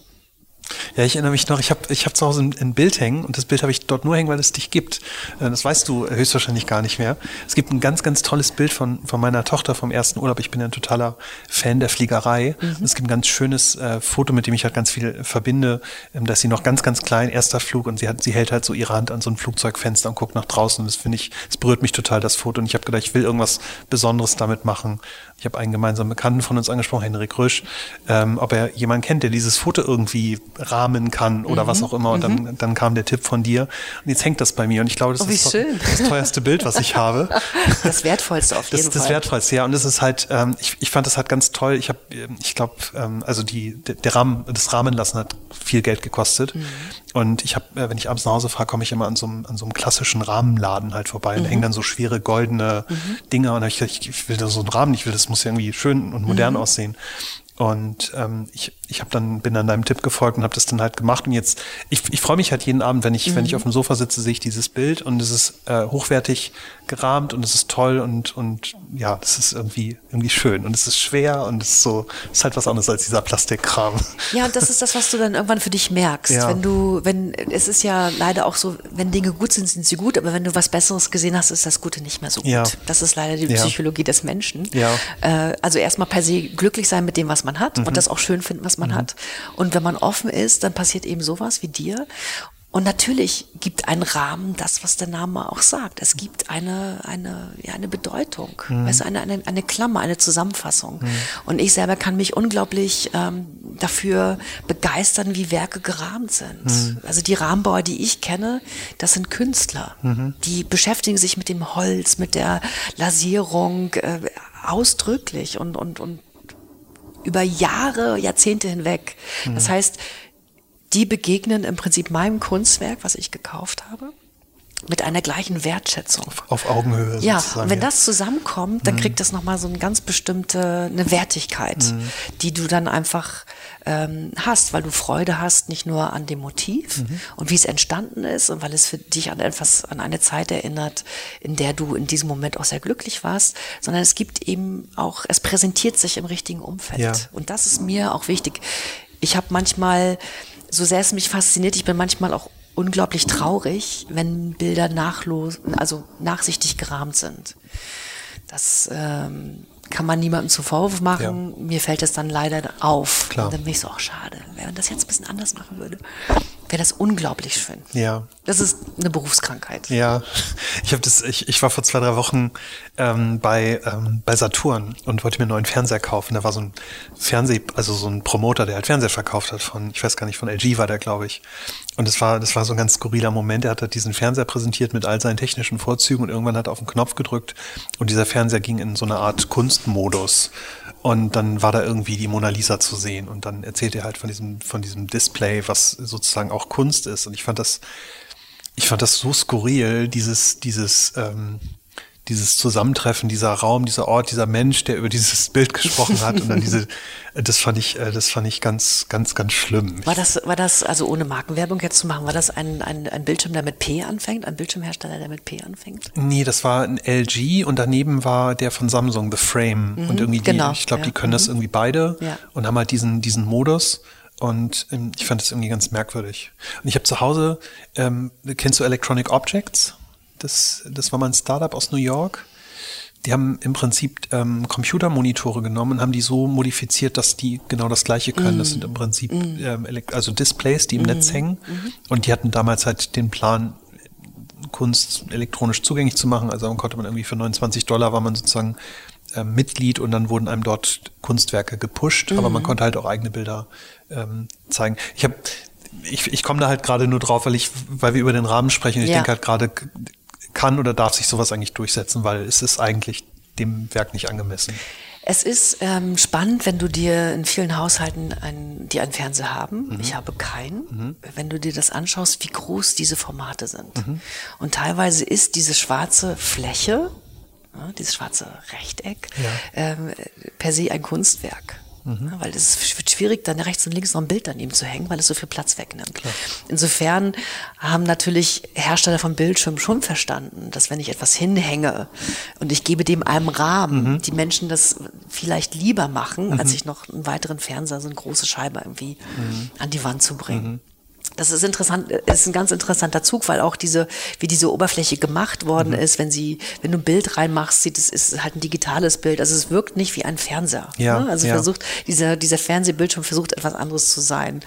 Ja, ich erinnere mich noch, ich habe ich hab zu Hause ein, ein Bild hängen und das Bild habe ich dort nur hängen, weil es dich gibt. Äh, das weißt du höchstwahrscheinlich gar nicht mehr. Es gibt ein ganz, ganz tolles Bild von, von meiner Tochter vom ersten Urlaub. Ich bin ja ein totaler Fan der Fliegerei. Mhm. Es gibt ein ganz schönes äh, Foto, mit dem ich halt ganz viel verbinde. Ähm, da ist sie noch ganz, ganz klein, erster Flug und sie, hat, sie hält halt so ihre Hand an so ein Flugzeugfenster und guckt nach draußen. Und das finde ich, es berührt mich total, das Foto. Und ich habe gedacht, ich will irgendwas Besonderes damit machen. Ich habe einen gemeinsamen Bekannten von uns angesprochen, Henrik Rösch, ähm, ob er jemanden kennt, der dieses Foto irgendwie rahmen kann oder mhm. was auch immer. Und mhm. dann, dann kam der Tipp von dir. Und jetzt hängt das bei mir. Und ich glaube, das oh, ist das teuerste Bild, was ich habe. [LAUGHS] Das wertvollste auf jeden das, Fall. Das wertvollste, ja. Und das ist halt, ähm, ich, ich fand das halt ganz toll. Ich habe, ähm, ich glaube, ähm, also die, der Rahmen, das Rahmenlassen hat viel Geld gekostet. Mhm. Und ich habe, äh, wenn ich abends nach Hause fahre, komme ich immer an so, einem, an so einem klassischen Rahmenladen halt vorbei. Und da hängen dann so schwere goldene mhm. Dinger. Und ich, ich will da so einen Rahmen, ich will das muss irgendwie schön und modern mhm. aussehen. Und ähm, ich, ich habe dann bin dann deinem Tipp gefolgt und habe das dann halt gemacht. Und jetzt ich, ich freue mich halt jeden Abend, wenn ich mhm. wenn ich mhm. auf dem Sofa sitze, sehe ich dieses Bild und es ist äh, hochwertig gerahmt und es ist toll und und ja, das ist irgendwie irgendwie schön und es ist schwer und es ist so es ist halt was anderes als dieser Plastikkram. [LAUGHS] Ja, und das ist das, was du dann irgendwann für dich merkst, ja. wenn du wenn es ist ja leider auch so, wenn Dinge gut sind, sind sie gut, aber wenn du was Besseres gesehen hast, ist das Gute nicht mehr so gut. Ja. Das ist leider die Psychologie des Menschen. Ja. Äh, also erstmal per se glücklich sein mit dem, was man man hat mhm. und das auch schön finden, was man mhm. hat. Und wenn man offen ist, dann passiert eben sowas wie dir. Und natürlich gibt ein Rahmen das, was der Name auch sagt. Es gibt eine, eine, ja, eine Bedeutung, mhm. du, eine, eine, eine Klammer, eine Zusammenfassung. Mhm. Und ich selber kann mich unglaublich ähm, dafür begeistern, wie Werke gerahmt sind. Mhm. Also die Rahmenbauer, die ich kenne, das sind Künstler. Mhm. Die beschäftigen sich mit dem Holz, mit der Lasierung äh, ausdrücklich und, und, und über Jahre, Jahrzehnte hinweg. Mhm. Das heißt, die begegnen im Prinzip meinem Kunstwerk, was ich gekauft habe, mit einer gleichen Wertschätzung. Auf, Augenhöhe. Ja, und wenn das zusammenkommt, dann mhm. kriegt das nochmal so eine ganz bestimmte eine Wertigkeit, mhm. die du dann einfach ähm, hast, weil du Freude hast, nicht nur an dem Motiv mhm. und wie es entstanden ist und weil es für dich an etwas, an eine Zeit erinnert, in der du in diesem Moment auch sehr glücklich warst, sondern es gibt eben auch, es präsentiert sich im richtigen Umfeld. Ja. Und das ist mir auch wichtig. Ich habe manchmal, so sehr es mich fasziniert, ich bin manchmal auch unglaublich traurig, wenn Bilder nachlos, also nachsichtig gerahmt sind. Das ähm, kann man niemandem zu Vorwurf machen. Ja. Mir fällt es dann leider auf. Klar. Und dann bin ich so, auch schade. Wenn man das jetzt ein bisschen anders machen würde, wäre das unglaublich schön. Ja. Das ist eine Berufskrankheit. Ja, [LAUGHS] ich habe das. Ich, ich war vor zwei drei Wochen ähm, bei ähm, bei Saturn und wollte mir einen neuen Fernseher kaufen. Da war so ein Fernseh, also so ein Promoter, der halt Fernseher verkauft hat von, ich weiß gar nicht, von LG war der, glaube ich. Und das war, das war so ein ganz skurriler Moment. Er hat halt diesen Fernseher präsentiert mit all seinen technischen Vorzügen und irgendwann hat er auf den Knopf gedrückt und dieser Fernseher ging in so eine Art Kunstmodus. Und dann war da irgendwie die Mona Lisa zu sehen und dann erzählt er halt von diesem, von diesem Display, was sozusagen auch Kunst ist. Und ich fand das, ich fand das so skurril, dieses, dieses, ähm, dieses Zusammentreffen, dieser Raum, dieser Ort, dieser Mensch, der über dieses Bild gesprochen hat und dann diese, [LAUGHS] das fand ich, äh, das fand ich ganz, ganz, ganz schlimm. War das, war das, also ohne Markenwerbung jetzt zu machen, war das ein, ein, ein Bildschirm, der mit P anfängt, ein Bildschirmhersteller, der mit P anfängt? Nee, das war ein LG und daneben war der von Samsung, The Frame. Mhm, und irgendwie die, genau, ich glaube, ja. die können mhm. das irgendwie beide ja. und haben halt diesen, diesen Modus. Und ähm, ich fand das irgendwie ganz merkwürdig. Und ich habe zu Hause, ähm, kennst du Electronic Objects? Das, das war mal ein Startup aus New York. Die haben im Prinzip ähm, Computermonitore genommen und haben die so modifiziert, dass die genau das Gleiche können. Mm. Das sind im Prinzip mm. ähm, also Displays, die im mm. Netz hängen. -hmm. Und die hatten damals halt den Plan, Kunst elektronisch zugänglich zu machen. Also dann konnte man irgendwie für 29 Dollar war man sozusagen äh, Mitglied und dann wurden einem dort Kunstwerke gepusht, aber man konnte halt auch eigene Bilder ähm, zeigen. Ich habe ich, ich komme da halt gerade nur drauf, weil ich, weil wir über den Rahmen sprechen. Ich ja. denke halt gerade, kann oder darf sich sowas eigentlich durchsetzen, weil es ist eigentlich dem Werk nicht angemessen. Es ist ähm, spannend, wenn du dir in vielen Haushalten ein, die einen Fernseher haben. Mhm. Ich habe keinen. Mhm. Wenn du dir das anschaust, wie groß diese Formate sind. Mhm. Und teilweise ist diese schwarze Fläche, ja, dieses schwarze Rechteck, ja. ähm, per se ein Kunstwerk. Mhm. Weil es wird schwierig, dann rechts und links noch ein Bild daneben zu hängen, weil es so viel Platz wegnimmt. Klar. Insofern haben natürlich Hersteller von Bildschirmen schon verstanden, dass wenn ich etwas hinhänge und ich gebe dem einen Rahmen, mhm. die Menschen das vielleicht lieber machen, mhm. als ich noch einen weiteren Fernseher, so eine große Scheibe irgendwie mhm. an die Wand zu bringen. Das ist interessant, ist ein ganz interessanter Zug, weil auch diese, wie diese Oberfläche gemacht worden mhm. ist, wenn sie, wenn du ein Bild reinmachst, sieht es ist halt ein digitales Bild. Also es wirkt nicht wie ein Fernseher. Ja, ne? Also ja. versucht, dieser, dieser Fernsehbildschirm versucht etwas anderes zu sein.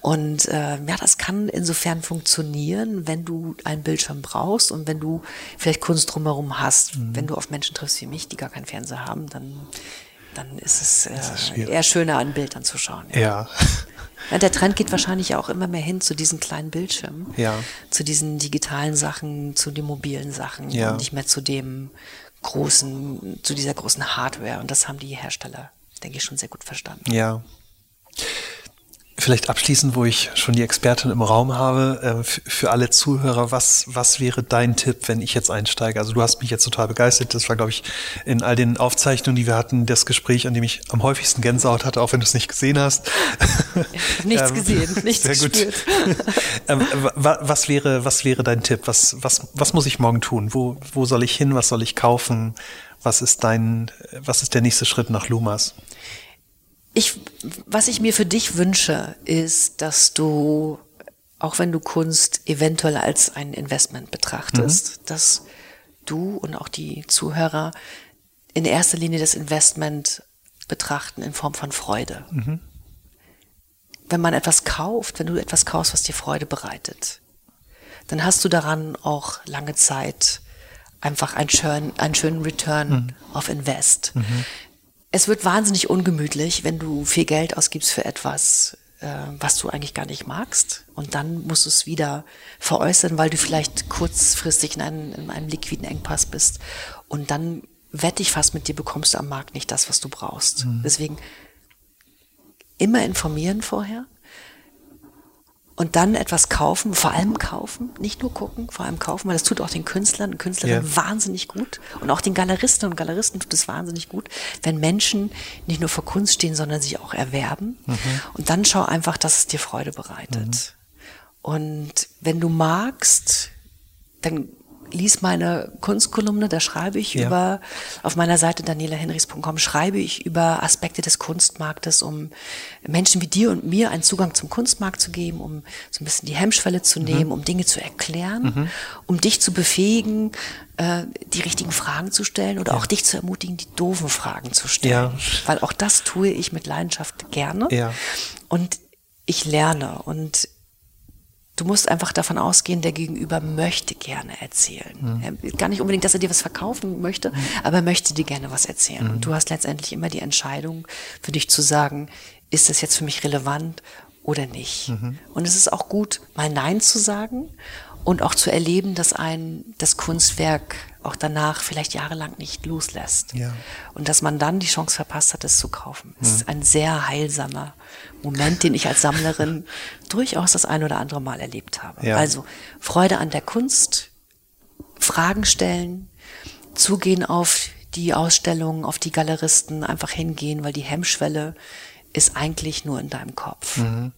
Und äh, ja, das kann insofern funktionieren, wenn du einen Bildschirm brauchst und wenn du vielleicht Kunst drumherum hast. Mhm. Wenn du auf Menschen triffst wie mich, die gar keinen Fernseher haben, dann dann ist es äh, ist eher schöner, an Bildern zu schauen. Ja. ja. Ja, der Trend geht wahrscheinlich auch immer mehr hin zu diesen kleinen Bildschirmen, ja. zu diesen digitalen Sachen, zu den mobilen Sachen ja. und nicht mehr zu dem großen, zu dieser großen Hardware. Und das haben die Hersteller, denke ich, schon sehr gut verstanden. Ja. Vielleicht abschließend, wo ich schon die Expertin im Raum habe, äh, für alle Zuhörer, was, was wäre dein Tipp, wenn ich jetzt einsteige? Also du hast mich jetzt total begeistert. Das war, glaube ich, in all den Aufzeichnungen, die wir hatten, das Gespräch, an dem ich am häufigsten Gänsehaut hatte, auch wenn du es nicht gesehen hast. [LAUGHS] Nichts [LAUGHS] ähm, gesehen, [LAUGHS] nichts sehr gut. gespürt. ähm, was wäre, was wäre dein Tipp? Was, was, was muss ich morgen tun? Wo, wo soll ich hin? Was soll ich kaufen? Was ist dein, was ist der nächste Schritt nach Lumas? Ich, was ich mir für dich wünsche, ist, dass du, auch wenn du Kunst eventuell als ein Investment betrachtest, mhm. dass du und auch die Zuhörer in erster Linie das Investment betrachten in Form von Freude. Mhm. Wenn man etwas kauft, wenn du etwas kaufst, was dir Freude bereitet, dann hast du daran auch lange Zeit einfach einen schönen, einen schönen Return mhm. auf Invest. Mhm es wird wahnsinnig ungemütlich, wenn du viel Geld ausgibst für etwas, äh, was du eigentlich gar nicht magst. Und dann musst du es wieder veräußern, weil du vielleicht kurzfristig in einem, in einem liquiden Engpass bist. Und dann wette ich fast mit dir, bekommst du am Markt nicht das, was du brauchst. Mhm. Deswegen immer informieren vorher und dann etwas kaufen, vor allem kaufen, nicht nur gucken, vor allem kaufen, weil das tut auch den Künstlern und Künstlerinnen yeah. wahnsinnig gut und auch den Galeristen und Galeristen tut es wahnsinnig gut, wenn Menschen nicht nur vor Kunst stehen, sondern sich auch erwerben. Mhm. Und dann schau einfach, dass es dir Freude bereitet. Mhm. Und wenn du magst, dann lies meine Kunstkolumne, da schreibe ich ja. über, auf meiner Seite danielahenrichs.com schreibe ich über Aspekte des Kunstmarktes, um Menschen wie dir und mir einen Zugang zum Kunstmarkt zu geben, um so ein bisschen die Hemmschwelle zu mhm. nehmen, um Dinge zu erklären, mhm. um dich zu befähigen, äh, die richtigen Fragen zu stellen oder ja. auch dich zu ermutigen, die doofen Fragen zu stellen. Ja. Weil auch das tue ich mit Leidenschaft gerne. Ja. Und ich lerne und Du musst einfach davon ausgehen, der Gegenüber möchte gerne erzählen. Mhm. Gar nicht unbedingt, dass er dir was verkaufen möchte, mhm. aber er möchte dir gerne was erzählen. Mhm. Und du hast letztendlich immer die Entscheidung für dich zu sagen, ist das jetzt für mich relevant oder nicht? Mhm. Und es ist auch gut, mal Nein zu sagen und auch zu erleben, dass ein das Kunstwerk auch danach vielleicht jahrelang nicht loslässt. Ja. Und dass man dann die Chance verpasst hat, es zu kaufen. Das ist ein sehr heilsamer Moment, den ich als Sammlerin [LAUGHS] durchaus das ein oder andere Mal erlebt habe. Ja. Also Freude an der Kunst, Fragen stellen, zugehen auf die Ausstellungen, auf die Galeristen, einfach hingehen, weil die Hemmschwelle ist eigentlich nur in deinem Kopf. Mhm.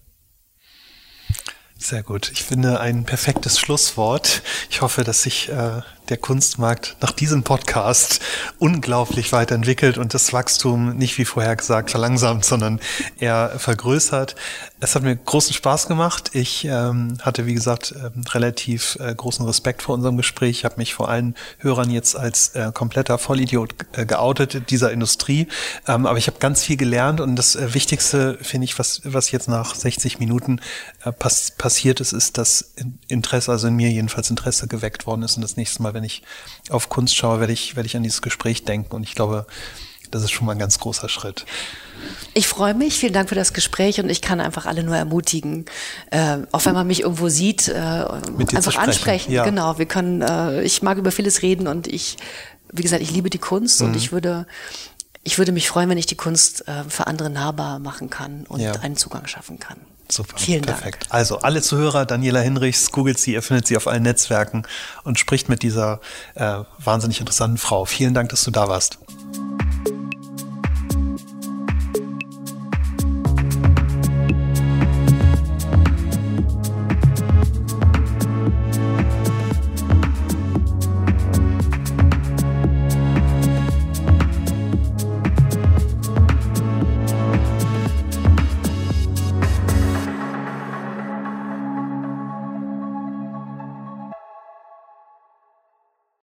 Sehr gut. Ich finde ein perfektes Schlusswort. Ich hoffe, dass sich äh, der Kunstmarkt nach diesem Podcast unglaublich weiterentwickelt und das Wachstum nicht wie vorher gesagt verlangsamt, sondern eher vergrößert. Es hat mir großen Spaß gemacht. Ich ähm, hatte, wie gesagt, äh, relativ äh, großen Respekt vor unserem Gespräch. Ich habe mich vor allen Hörern jetzt als äh, kompletter Vollidiot äh, geoutet dieser Industrie. Ähm, aber ich habe ganz viel gelernt und das äh, Wichtigste, finde ich, was, was jetzt nach 60 Minuten äh, pass passiert ist, ist, dass Interesse, also in mir jedenfalls Interesse geweckt worden ist und das nächste Mal wenn ich auf Kunst schaue, werde ich, werde ich an dieses Gespräch denken. Und ich glaube, das ist schon mal ein ganz großer Schritt. Ich freue mich, vielen Dank für das Gespräch und ich kann einfach alle nur ermutigen, äh, auch wenn man mich irgendwo sieht, äh, einfach ansprechen. Ja. Genau, wir können, äh, ich mag über vieles reden und ich, wie gesagt, ich liebe die Kunst mhm. und ich würde, ich würde mich freuen, wenn ich die Kunst äh, für andere nahbar machen kann und ja. einen Zugang schaffen kann. Super, Vielen perfekt. Dank. Also alle Zuhörer, Daniela Hinrichs, googelt sie, ihr findet sie auf allen Netzwerken und spricht mit dieser äh, wahnsinnig interessanten Frau. Vielen Dank, dass du da warst.